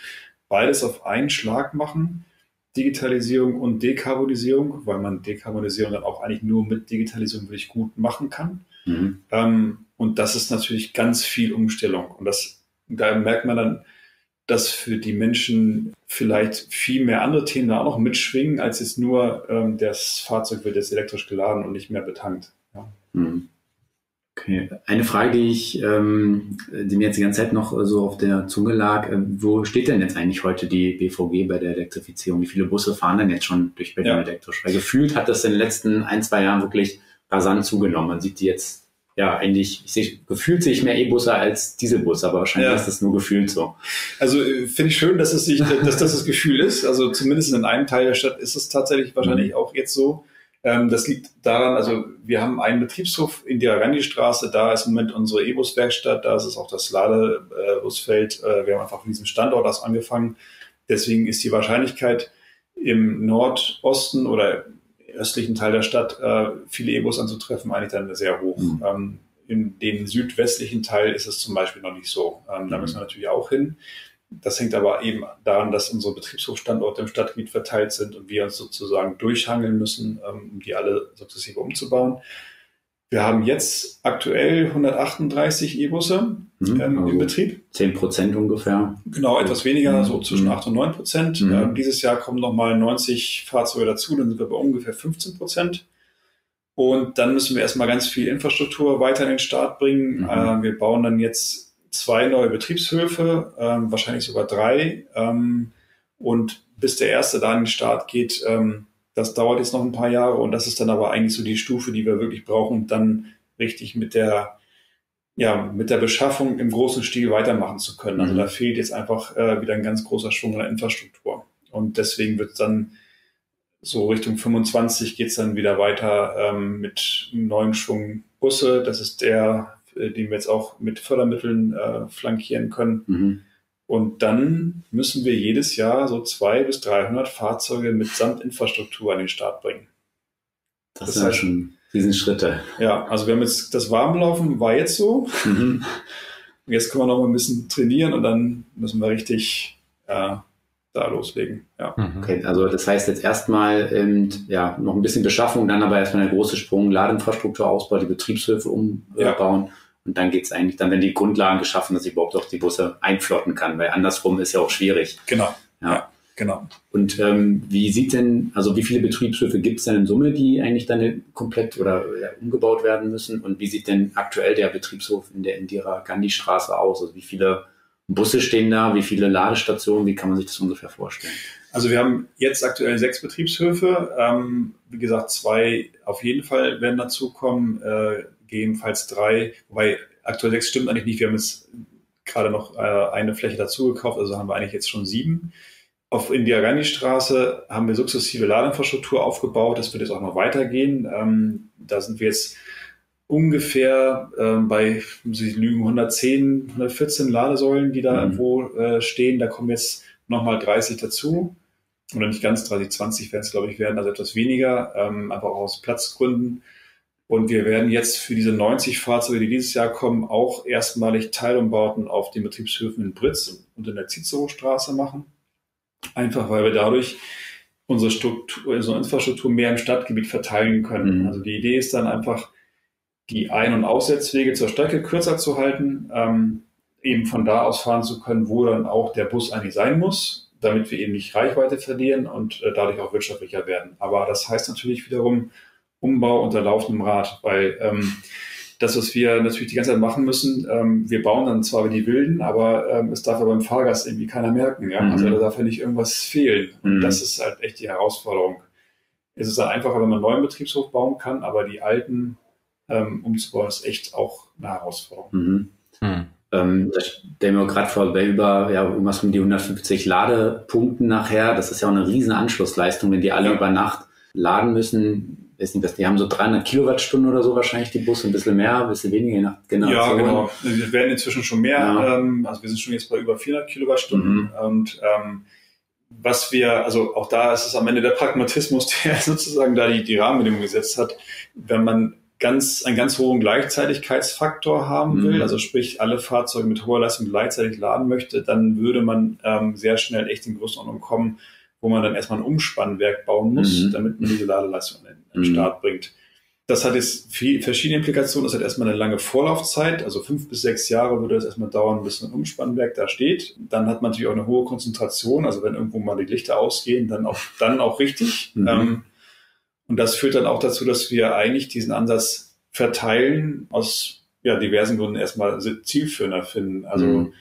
beides auf einen Schlag machen. Digitalisierung und Dekarbonisierung, weil man Dekarbonisierung dann auch eigentlich nur mit Digitalisierung wirklich gut machen kann. Mhm. Ähm, und das ist natürlich ganz viel Umstellung. Und das, da merkt man dann, dass für die Menschen vielleicht viel mehr andere Themen da auch noch mitschwingen, als jetzt nur ähm, das Fahrzeug wird jetzt elektrisch geladen und nicht mehr betankt. Ja. Mhm. Okay. Eine Frage, die ich, ähm, die mir jetzt die ganze Zeit noch so auf der Zunge lag, äh, wo steht denn jetzt eigentlich heute die BVG bei der Elektrifizierung? Wie viele Busse fahren denn jetzt schon durch Berlin ja. elektrisch? Weil gefühlt hat das in den letzten ein, zwei Jahren wirklich rasant zugenommen. Man sieht die jetzt ja, eigentlich, ich sehe, gefühlt sehe ich mehr E-Busse als Dieselbusse, aber wahrscheinlich ja. ist das nur gefühlt so. Also äh, finde ich schön, dass es sich, dass das das Gefühl ist. Also zumindest in einem Teil der Stadt ist es tatsächlich wahrscheinlich mhm. auch jetzt so. Ähm, das liegt daran, also wir haben einen Betriebshof in der Randi-Straße, da ist im Moment unsere E-Bus-Werkstatt, da ist es auch das Ladebusfeld. Äh, wir haben einfach von diesem Standort aus angefangen. Deswegen ist die Wahrscheinlichkeit im Nordosten oder östlichen Teil der Stadt äh, viele E-Bus anzutreffen, eigentlich dann sehr hoch. Mhm. Ähm, in den südwestlichen Teil ist es zum Beispiel noch nicht so. Ähm, da mhm. müssen wir natürlich auch hin. Das hängt aber eben daran, dass unsere Betriebshofstandorte im Stadtgebiet verteilt sind und wir uns sozusagen durchhangeln müssen, ähm, um die alle sukzessive umzubauen. Wir haben jetzt aktuell 138 E-Busse mhm, ähm, also im Betrieb. 10 Prozent ungefähr. Genau, etwas weniger, so zwischen mhm. 8 und 9 Prozent. Mhm. Ähm, dieses Jahr kommen nochmal 90 Fahrzeuge dazu, dann sind wir bei ungefähr 15 Prozent. Und dann müssen wir erstmal ganz viel Infrastruktur weiter in den Start bringen. Mhm. Äh, wir bauen dann jetzt zwei neue Betriebshöfe, äh, wahrscheinlich sogar drei. Ähm, und bis der erste da in den Start geht, ähm, das dauert jetzt noch ein paar Jahre und das ist dann aber eigentlich so die Stufe, die wir wirklich brauchen, um dann richtig mit der, ja, mit der Beschaffung im großen Stil weitermachen zu können. Also mhm. da fehlt jetzt einfach äh, wieder ein ganz großer Schwung in der Infrastruktur. Und deswegen wird dann so Richtung 25 geht es dann wieder weiter ähm, mit neuen Schwung Busse. Das ist der, äh, den wir jetzt auch mit Fördermitteln äh, flankieren können. Mhm. Und dann müssen wir jedes Jahr so zwei bis 300 Fahrzeuge mit Samtinfrastruktur an den Start bringen. Das, das sind heißt, schon Riesenschritte. Ja, also wir haben jetzt das Warmlaufen war jetzt so. Mhm. Jetzt können wir noch mal ein bisschen trainieren und dann müssen wir richtig äh, da loslegen. Ja. Mhm. Okay, also das heißt jetzt erstmal ähm, ja, noch ein bisschen Beschaffung, dann aber erstmal der große Sprung, Ladeinfrastruktur ausbauen, die Betriebshöfe umbauen. Ja. Und dann geht es eigentlich, dann werden die Grundlagen geschaffen, dass ich überhaupt auch die Busse einflotten kann, weil andersrum ist ja auch schwierig. Genau. Ja. ja genau. Und ähm, wie sieht denn, also wie viele Betriebshöfe gibt es denn in Summe, die eigentlich dann komplett oder ja, umgebaut werden müssen? Und wie sieht denn aktuell der Betriebshof in der Indira Gandhi Straße aus? Also wie viele Busse stehen da? Wie viele Ladestationen? Wie kann man sich das ungefähr vorstellen? Also wir haben jetzt aktuell sechs Betriebshöfe. Ähm, wie gesagt, zwei auf jeden Fall werden dazukommen. Äh, gegebenenfalls drei, wobei aktuell sechs stimmt eigentlich nicht. Wir haben jetzt gerade noch äh, eine Fläche dazu gekauft, also haben wir eigentlich jetzt schon sieben. Auf Indiagani-Straße haben wir sukzessive Ladeinfrastruktur aufgebaut. Das wird jetzt auch noch weitergehen. Ähm, da sind wir jetzt ungefähr ähm, bei, muss ich lügen, 110, 114 Ladesäulen, die da mhm. irgendwo äh, stehen. Da kommen jetzt nochmal 30 dazu. Oder nicht ganz 30, 20 werden es, glaube ich, werden, also etwas weniger, ähm, einfach auch aus Platzgründen. Und wir werden jetzt für diese 90 Fahrzeuge, die dieses Jahr kommen, auch erstmalig Teilumbauten auf den Betriebshöfen in Britz und in der Cicero-Straße machen. Einfach weil wir dadurch unsere, Struktur, unsere Infrastruktur mehr im Stadtgebiet verteilen können. Mhm. Also die Idee ist dann einfach, die Ein- und Aussetzwege zur Strecke kürzer zu halten, ähm, eben von da aus fahren zu können, wo dann auch der Bus eigentlich sein muss, damit wir eben nicht Reichweite verlieren und äh, dadurch auch wirtschaftlicher werden. Aber das heißt natürlich wiederum, Umbau unter laufendem Rad, weil ähm, das, was wir natürlich die ganze Zeit machen müssen, ähm, wir bauen dann zwar wie die Wilden, aber ähm, es darf ja beim Fahrgast irgendwie keiner merken. Ja? Mhm. Also da darf ja nicht irgendwas fehlen. Und mhm. das ist halt echt die Herausforderung. Es ist halt einfacher, wenn man einen neuen Betriebshof bauen kann, aber die alten ähm, umzubauen ist echt auch eine Herausforderung. Mhm. Mhm. Ähm, da stellen wir gerade vor, bei über ja, irgendwas um die 150 Ladepunkten nachher. Das ist ja auch eine riesen Anschlussleistung, wenn die alle ja. über Nacht laden müssen weiß nicht, die haben so 300 Kilowattstunden oder so wahrscheinlich die Busse, ein bisschen mehr, ein bisschen weniger, je nach Generation. Ja, genau. Wir werden inzwischen schon mehr, ja. ähm, also wir sind schon jetzt bei über 400 Kilowattstunden mhm. und ähm, was wir, also auch da ist es am Ende der Pragmatismus, (laughs) der sozusagen da die, die Rahmenbedingungen gesetzt hat. Wenn man ganz, einen ganz hohen Gleichzeitigkeitsfaktor haben will, mhm. also sprich alle Fahrzeuge mit hoher Leistung gleichzeitig laden möchte, dann würde man ähm, sehr schnell echt in Größenordnung kommen, wo man dann erstmal ein Umspannwerk bauen muss, mhm. damit man diese Ladeleistung den mhm. Start bringt. Das hat jetzt viel, verschiedene Implikationen. Das hat erstmal eine lange Vorlaufzeit, also fünf bis sechs Jahre würde es erstmal dauern, bis ein Umspannwerk da steht. Dann hat man natürlich auch eine hohe Konzentration, also wenn irgendwo mal die Lichter ausgehen, dann auch, dann auch richtig. Mhm. Ähm, und das führt dann auch dazu, dass wir eigentlich diesen Ansatz verteilen aus ja, diversen Gründen erstmal zielführender finden. Also mhm.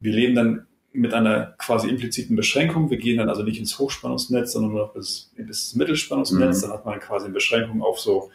wir leben dann mit einer quasi impliziten Beschränkung. Wir gehen dann also nicht ins Hochspannungsnetz, sondern nur noch bis, bis ins Mittelspannungsnetz. Mhm. Dann hat man quasi eine Beschränkung auf so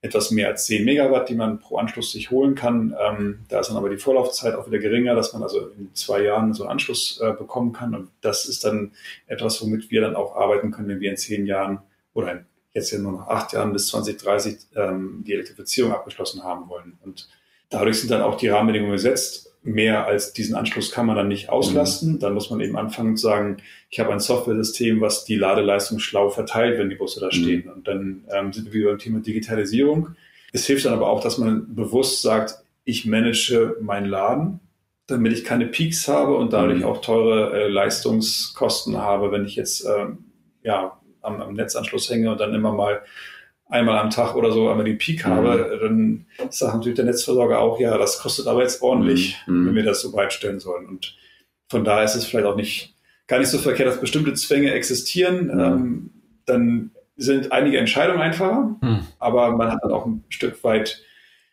etwas mehr als 10 Megawatt, die man pro Anschluss sich holen kann. Ähm, da ist dann aber die Vorlaufzeit auch wieder geringer, dass man also in zwei Jahren so einen Anschluss äh, bekommen kann. Und das ist dann etwas, womit wir dann auch arbeiten können, wenn wir in zehn Jahren oder jetzt ja nur noch acht Jahren bis 2030 ähm, die Elektrifizierung abgeschlossen haben wollen. Und dadurch sind dann auch die Rahmenbedingungen gesetzt mehr als diesen Anschluss kann man dann nicht auslasten. Mhm. Dann muss man eben anfangen zu sagen, ich habe ein Software-System, was die Ladeleistung schlau verteilt, wenn die Busse da mhm. stehen. Und dann ähm, sind wir wieder beim Thema Digitalisierung. Es hilft dann aber auch, dass man bewusst sagt, ich manage meinen Laden, damit ich keine Peaks habe und dadurch mhm. auch teure äh, Leistungskosten habe, wenn ich jetzt ähm, ja, am, am Netzanschluss hänge und dann immer mal einmal am Tag oder so einmal die Peak mhm. habe, dann sagt natürlich der Netzversorger auch, ja, das kostet aber jetzt ordentlich, mhm. wenn wir das so bereitstellen sollen. Und von daher ist es vielleicht auch nicht gar nicht so verkehrt, dass bestimmte Zwänge existieren. Mhm. Ähm, dann sind einige Entscheidungen einfacher, mhm. aber man hat dann auch ein Stück weit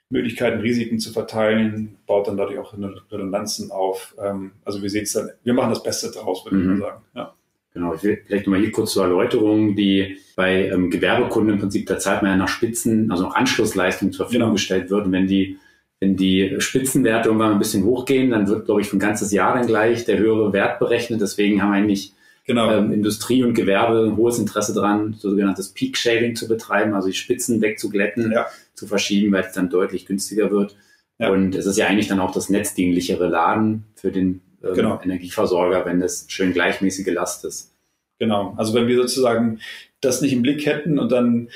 Möglichkeiten, Risiken zu verteilen, baut dann dadurch auch Redundanzen auf. Ähm, also wir sehen es dann, wir machen das Beste daraus, würde ich mal sagen. Ja. Genau, ich will vielleicht nochmal hier kurz zur Erläuterung, die bei ähm, Gewerbekunden im Prinzip, zahlt man ja nach Spitzen, also noch Anschlussleistung zur Verfügung genau. gestellt wird. Und wenn die, wenn die Spitzenwerte irgendwann ein bisschen hochgehen, dann wird, glaube ich, für ein ganzes Jahr dann gleich der höhere Wert berechnet. Deswegen haben eigentlich genau. ähm, Industrie und Gewerbe ein hohes Interesse daran, sogenanntes Peak Shading zu betreiben, also die Spitzen wegzuglätten, ja. zu verschieben, weil es dann deutlich günstiger wird. Ja. Und es ist ja eigentlich dann auch das netzdienlichere Laden für den ähm, genau. Energieversorger, wenn das schön gleichmäßige Last ist. Genau. Also wenn wir sozusagen das nicht im Blick hätten und dann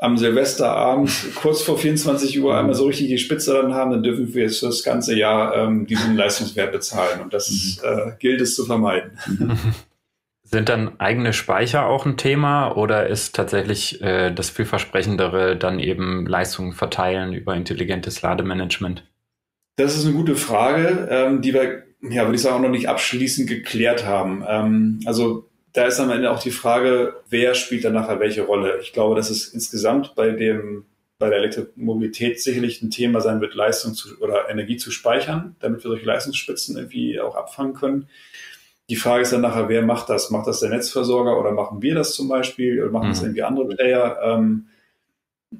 am Silvesterabend kurz vor 24 Uhr einmal so richtig die Spitze dann haben, dann dürfen wir jetzt das ganze Jahr ähm, diesen Leistungswert bezahlen. Und das mhm. äh, gilt es zu vermeiden. (laughs) Sind dann eigene Speicher auch ein Thema oder ist tatsächlich äh, das vielversprechendere dann eben Leistungen verteilen über intelligentes Lademanagement? Das ist eine gute Frage, ähm, die wir, ja, würde ich sagen, auch noch nicht abschließend geklärt haben. Ähm, also da ist am Ende auch die Frage, wer spielt dann nachher welche Rolle. Ich glaube, dass es insgesamt bei dem bei der Elektromobilität sicherlich ein Thema sein wird, Leistung zu, oder Energie zu speichern, damit wir solche Leistungsspitzen irgendwie auch abfangen können. Die Frage ist dann nachher, wer macht das? Macht das der Netzversorger oder machen wir das zum Beispiel oder machen mhm. das irgendwie andere Player? Ähm,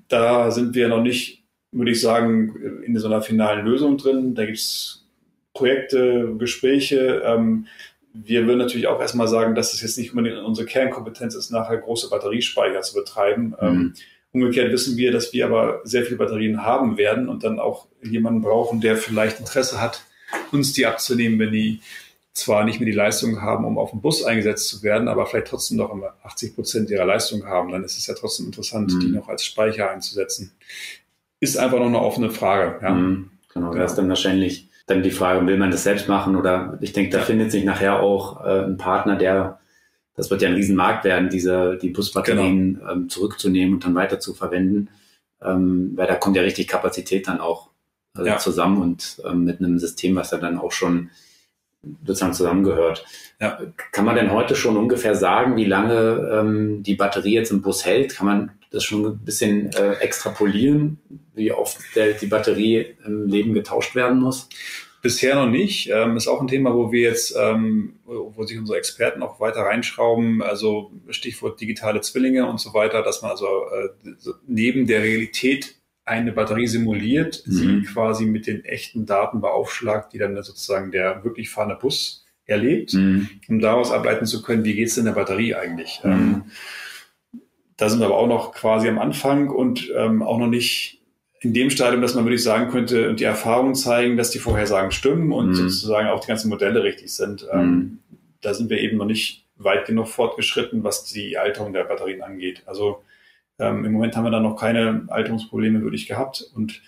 da sind wir noch nicht, würde ich sagen, in so einer finalen Lösung drin. Da gibt es Projekte, Gespräche. Ähm, wir würden natürlich auch erstmal sagen, dass es jetzt nicht unbedingt unsere Kernkompetenz ist, nachher große Batteriespeicher zu betreiben. Mhm. Ähm, umgekehrt wissen wir, dass wir aber sehr viele Batterien haben werden und dann auch jemanden brauchen, der vielleicht Interesse hat, uns die abzunehmen, wenn die zwar nicht mehr die Leistung haben, um auf dem Bus eingesetzt zu werden, aber vielleicht trotzdem noch 80 Prozent ihrer Leistung haben, dann ist es ja trotzdem interessant, mhm. die noch als Speicher einzusetzen. Ist einfach noch eine offene Frage. Ja. Mhm, genau, das ist dann wahrscheinlich dann die Frage, will man das selbst machen oder ich denke, da ja. findet sich nachher auch äh, ein Partner, der, das wird ja ein Riesenmarkt werden, diese, die Busbatterien genau. ähm, zurückzunehmen und dann weiter zu verwenden, ähm, weil da kommt ja richtig Kapazität dann auch äh, ja. zusammen und ähm, mit einem System, was ja dann auch schon sozusagen zusammengehört. Ja. Kann man denn heute schon ungefähr sagen, wie lange ähm, die Batterie jetzt im Bus hält? Kann man das schon ein bisschen äh, extrapolieren, wie oft der, die Batterie im Leben getauscht werden muss? Bisher noch nicht. Ähm, ist auch ein Thema, wo wir jetzt, ähm, wo sich unsere Experten auch weiter reinschrauben. Also Stichwort digitale Zwillinge und so weiter, dass man also äh, neben der Realität eine Batterie simuliert, mhm. sie quasi mit den echten Daten beaufschlagt, die dann sozusagen der wirklich fahrende Bus erlebt, mhm. um daraus ableiten zu können, wie geht's denn der Batterie eigentlich. Mhm. Ähm, da sind wir aber auch noch quasi am Anfang und ähm, auch noch nicht in dem Stadium, dass man wirklich sagen könnte und die Erfahrungen zeigen, dass die Vorhersagen stimmen und mhm. sozusagen auch die ganzen Modelle richtig sind. Ähm, mhm. da sind wir eben noch nicht weit genug fortgeschritten, was die Alterung der Batterien angeht. Also ähm, Im Moment haben wir da noch keine Alterungsprobleme wirklich gehabt. Und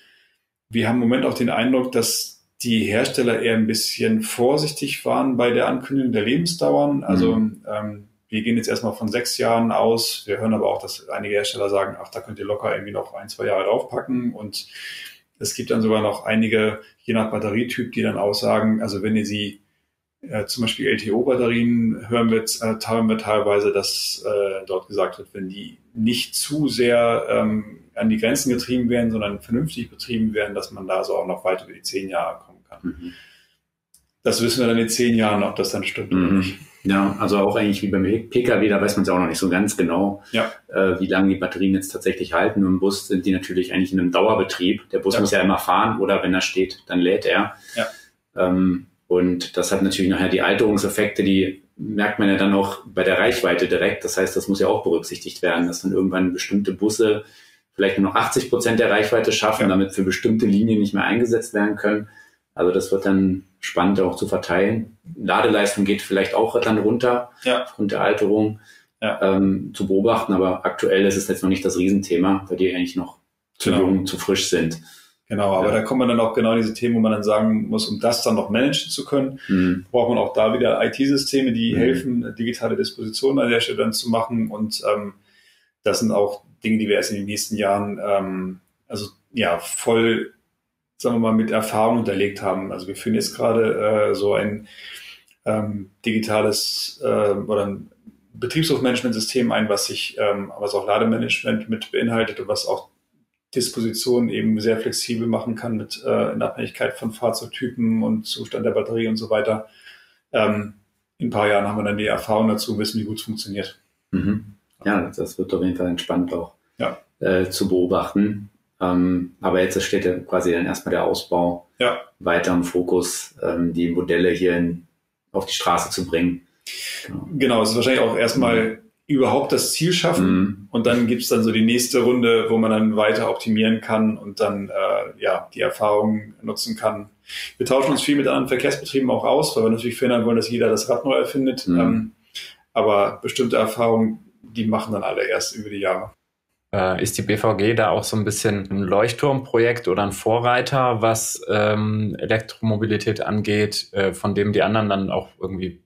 wir haben im Moment auch den Eindruck, dass die Hersteller eher ein bisschen vorsichtig waren bei der Ankündigung der Lebensdauern. Also mhm. ähm, wir gehen jetzt erstmal von sechs Jahren aus. Wir hören aber auch, dass einige Hersteller sagen, ach, da könnt ihr locker irgendwie noch ein, zwei Jahre draufpacken. Und es gibt dann sogar noch einige, je nach Batterietyp, die dann aussagen, also wenn ihr sie äh, zum Beispiel LTO-Batterien hören wir, äh, haben wir teilweise, dass äh, dort gesagt wird, wenn die nicht zu sehr ähm, an die Grenzen getrieben werden, sondern vernünftig betrieben werden, dass man da so auch noch weit über die zehn Jahre kommen kann. Mhm. Das wissen wir dann in zehn Jahren, ob das dann stimmt mhm. Ja, also auch eigentlich wie beim Pkw, da weiß man es auch noch nicht so ganz genau, ja. äh, wie lange die Batterien jetzt tatsächlich halten. Im Bus sind die natürlich eigentlich in einem Dauerbetrieb. Der Bus ja. muss ja immer fahren oder wenn er steht, dann lädt er. Ja. Ähm, und das hat natürlich nachher die Alterungseffekte, die merkt man ja dann auch bei der Reichweite direkt. Das heißt, das muss ja auch berücksichtigt werden, dass dann irgendwann bestimmte Busse vielleicht nur noch 80 Prozent der Reichweite schaffen, damit für bestimmte Linien nicht mehr eingesetzt werden können. Also das wird dann spannend auch zu verteilen. Ladeleistung geht vielleicht auch dann runter ja. aufgrund der Alterung ja. ähm, zu beobachten, aber aktuell ist es jetzt noch nicht das Riesenthema, weil die eigentlich noch zu genau. jung, zu frisch sind. Genau, aber ja. da kommen wir dann auch genau diese Themen, wo man dann sagen muss, um das dann noch managen zu können, mhm. braucht man auch da wieder IT-Systeme, die mhm. helfen, digitale Dispositionen an der Stelle dann zu machen. Und ähm, das sind auch Dinge, die wir erst in den nächsten Jahren, ähm, also ja, voll, sagen wir mal, mit Erfahrung unterlegt haben. Also wir führen jetzt gerade äh, so ein ähm, digitales äh, oder ein Betriebshofmanagementsystem ein, was sich, ähm, was auch Lademanagement mit beinhaltet und was auch Dispositionen eben sehr flexibel machen kann mit äh, in Abhängigkeit von Fahrzeugtypen und Zustand der Batterie und so weiter. Ähm, in ein paar Jahren haben wir dann die Erfahrung dazu, wissen, wie gut es funktioniert. Mhm. Ja, das wird auf jeden Fall entspannt auch ja. äh, zu beobachten. Ähm, aber jetzt steht ja quasi dann erstmal der Ausbau ja. weiter im Fokus, ähm, die Modelle hier in, auf die Straße zu bringen. Genau, genau es ist wahrscheinlich auch erstmal mhm. überhaupt das Ziel schaffen mhm. und dann gibt es dann so die nächste Runde, wo man dann weiter optimieren kann und dann äh, ja die Erfahrungen nutzen kann. Wir tauschen uns viel mit anderen Verkehrsbetrieben auch aus, weil wir natürlich verhindern wollen, dass jeder das Rad neu erfindet. Mhm. Ähm, aber bestimmte Erfahrungen, die machen dann alle erst über die Jahre. Äh, ist die BVG da auch so ein bisschen ein Leuchtturmprojekt oder ein Vorreiter, was ähm, Elektromobilität angeht, äh, von dem die anderen dann auch irgendwie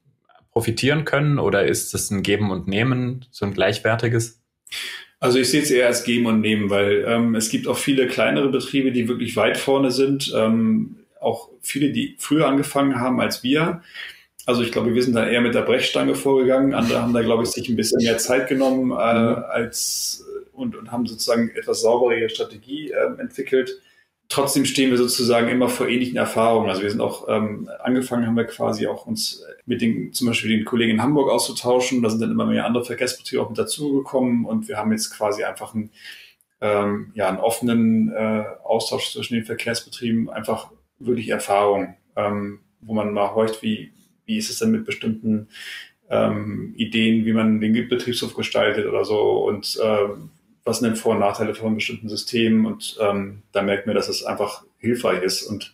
profitieren können? Oder ist es ein Geben und Nehmen, so ein gleichwertiges? Also ich sehe es eher als Geben und Nehmen, weil ähm, es gibt auch viele kleinere Betriebe, die wirklich weit vorne sind. Ähm, auch viele, die früher angefangen haben als wir. Also ich glaube, wir sind da eher mit der Brechstange vorgegangen. Andere haben da, glaube ich, sich ein bisschen mehr Zeit genommen äh, als und, und haben sozusagen etwas saubere Strategie äh, entwickelt. Trotzdem stehen wir sozusagen immer vor ähnlichen Erfahrungen. Also wir sind auch ähm, angefangen, haben wir quasi auch uns mit den zum Beispiel den Kollegen in Hamburg auszutauschen. Da sind dann immer mehr andere Verkehrsbetriebe auch mit dazugekommen und wir haben jetzt quasi einfach einen, ähm, ja, einen offenen äh, Austausch zwischen den Verkehrsbetrieben, einfach wirklich Erfahrung, ähm, wo man mal horcht, wie, wie ist es denn mit bestimmten ähm, Ideen, wie man den Betriebshof gestaltet oder so und ähm, was sind denn Vor- und Nachteile von bestimmten Systemen und ähm, da merkt man, dass es einfach hilfreich ist. Und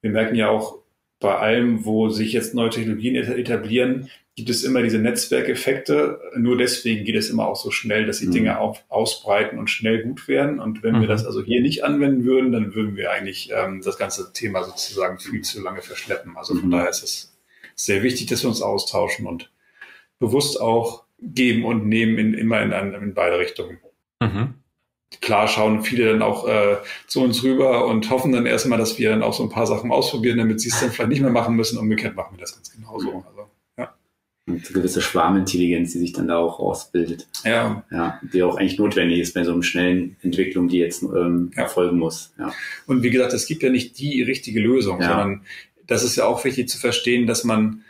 wir merken ja auch bei allem, wo sich jetzt neue Technologien etablieren, gibt es immer diese Netzwerkeffekte. Nur deswegen geht es immer auch so schnell, dass die mhm. Dinge auch ausbreiten und schnell gut werden. Und wenn mhm. wir das also hier nicht anwenden würden, dann würden wir eigentlich ähm, das ganze Thema sozusagen viel zu lange verschleppen. Also von mhm. daher ist es sehr wichtig, dass wir uns austauschen und bewusst auch geben und nehmen in, immer in, in beide Richtungen. Mhm. Klar schauen viele dann auch äh, zu uns rüber und hoffen dann erstmal, dass wir dann auch so ein paar Sachen ausprobieren, damit sie es dann vielleicht nicht mehr machen müssen. Umgekehrt machen wir das ganz genauso. Mhm. Also, ja. Und eine gewisse Schwarmintelligenz, die sich dann da auch ausbildet. Ja. Ja, die auch eigentlich notwendig ist bei so einer schnellen Entwicklung, die jetzt ähm, ja. erfolgen muss. Ja. Und wie gesagt, es gibt ja nicht die richtige Lösung, ja. sondern das ist ja auch wichtig zu verstehen, dass man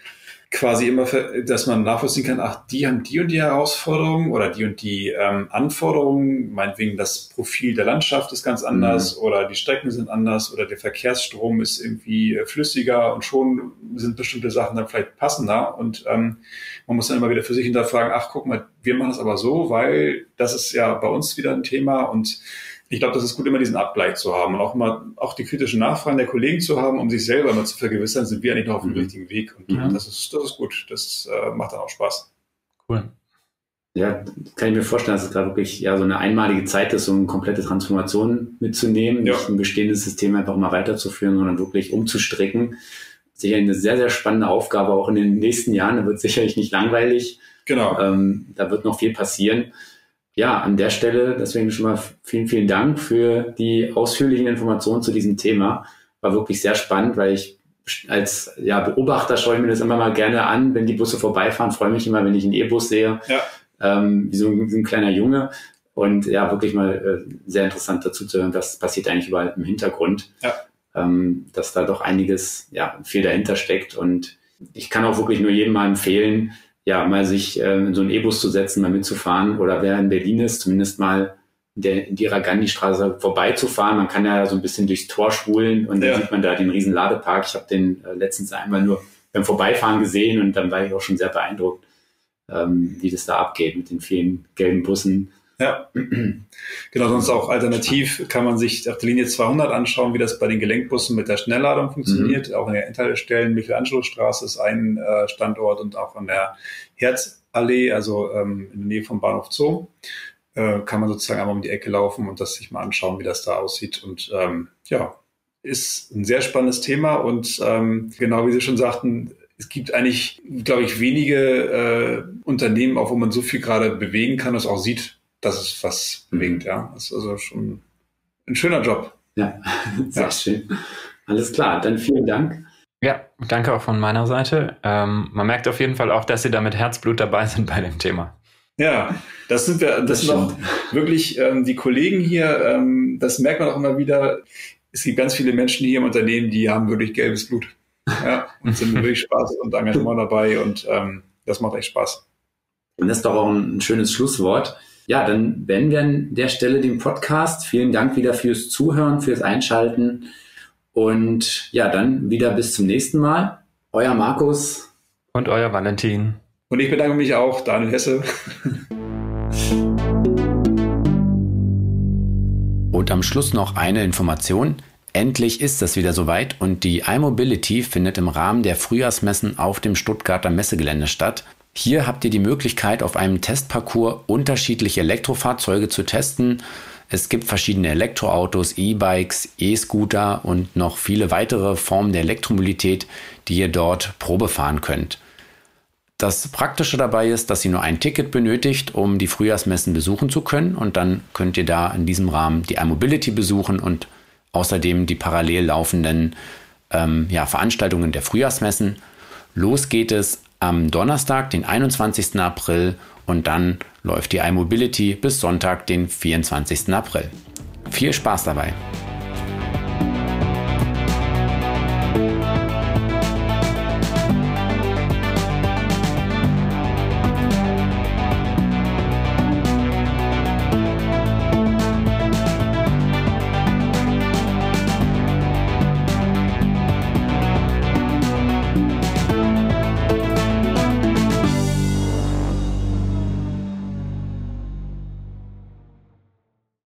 quasi immer, dass man nachvollziehen kann, ach, die haben die und die Herausforderungen oder die und die ähm, Anforderungen, meinetwegen das Profil der Landschaft ist ganz anders mhm. oder die Strecken sind anders oder der Verkehrsstrom ist irgendwie äh, flüssiger und schon sind bestimmte Sachen dann vielleicht passender und ähm, man muss dann immer wieder für sich hinterfragen, ach, guck mal, wir machen das aber so, weil das ist ja bei uns wieder ein Thema und ich glaube, das ist gut, immer diesen Abgleich zu haben und auch mal auch die kritischen Nachfragen der Kollegen zu haben, um sich selber mal zu vergewissern, sind wir eigentlich noch auf dem mhm. richtigen Weg. Und mhm. das ist, das ist gut. Das äh, macht dann auch Spaß. Cool. Ja, kann ich mir vorstellen, dass es gerade wirklich ja so eine einmalige Zeit ist, um eine komplette Transformation mitzunehmen, ja. nicht ein bestehendes System einfach mal weiterzuführen, sondern wirklich umzustricken. Sicherlich eine sehr, sehr spannende Aufgabe auch in den nächsten Jahren. Da wird sicherlich nicht langweilig. Genau. Ähm, da wird noch viel passieren ja, an der Stelle deswegen schon mal vielen, vielen Dank für die ausführlichen Informationen zu diesem Thema. War wirklich sehr spannend, weil ich als ja, Beobachter schaue ich mir das immer mal gerne an, wenn die Busse vorbeifahren. Freue mich immer, wenn ich einen E-Bus sehe, ja. ähm, wie so ein, wie ein, kleiner Junge. Und ja, wirklich mal äh, sehr interessant dazu zu hören, was passiert eigentlich überall im Hintergrund. Ja. Ähm, dass da doch einiges, ja, viel dahinter steckt. Und ich kann auch wirklich nur jedem mal empfehlen, ja, mal sich äh, in so einen E-Bus zu setzen, mal mitzufahren oder wer in Berlin ist, zumindest mal in der Indira Gandhi Straße vorbeizufahren. Man kann ja so ein bisschen durchs Tor spulen und dann sieht man da den riesen Ladepark. Ich habe den äh, letztens einmal nur beim Vorbeifahren gesehen und dann war ich auch schon sehr beeindruckt, ähm, wie das da abgeht mit den vielen gelben Bussen ja, (clears throat) genau, sonst auch alternativ kann man sich auf der Linie 200 anschauen, wie das bei den Gelenkbussen mit der Schnellladung funktioniert. Mhm. Auch in der Endhaltestellen, Michelangelostraße ist ein äh, Standort und auch an der Herzallee, also ähm, in der Nähe vom Bahnhof Zoo, äh, kann man sozusagen einmal um die Ecke laufen und das sich mal anschauen, wie das da aussieht. Und ähm, ja, ist ein sehr spannendes Thema und ähm, genau wie Sie schon sagten, es gibt eigentlich, glaube ich, wenige äh, Unternehmen, auch wo man so viel gerade bewegen kann, das auch sieht, das ist was bewegt, ja. Das ist also schon ein schöner Job. Ja, (laughs) sehr ja. schön. Alles klar, dann vielen Dank. Ja, danke auch von meiner Seite. Ähm, man merkt auf jeden Fall auch, dass Sie da mit Herzblut dabei sind bei dem Thema. Ja, das sind wir, das, das sind auch wirklich ähm, die Kollegen hier, ähm, das merkt man auch immer wieder. Es gibt ganz viele Menschen hier im Unternehmen, die haben wirklich gelbes Blut. Ja, (laughs) und sind wirklich Spaß und Engagement dabei und ähm, das macht echt Spaß. Und das ist doch auch ein schönes Schlusswort. Ja, dann beenden wir an der Stelle den Podcast. Vielen Dank wieder fürs Zuhören, fürs Einschalten. Und ja, dann wieder bis zum nächsten Mal. Euer Markus. Und euer Valentin. Und ich bedanke mich auch, Daniel Hesse. Und am Schluss noch eine Information. Endlich ist es wieder soweit und die iMobility findet im Rahmen der Frühjahrsmessen auf dem Stuttgarter Messegelände statt. Hier habt ihr die Möglichkeit, auf einem Testparcours unterschiedliche Elektrofahrzeuge zu testen. Es gibt verschiedene Elektroautos, E-Bikes, E-Scooter und noch viele weitere Formen der Elektromobilität, die ihr dort Probe fahren könnt. Das Praktische dabei ist, dass ihr nur ein Ticket benötigt, um die Frühjahrsmessen besuchen zu können und dann könnt ihr da in diesem Rahmen die iMobility besuchen und außerdem die parallel laufenden ähm, ja, Veranstaltungen der Frühjahrsmessen. Los geht es am Donnerstag, den 21. April und dann läuft die iMobility bis Sonntag, den 24. April. Viel Spaß dabei!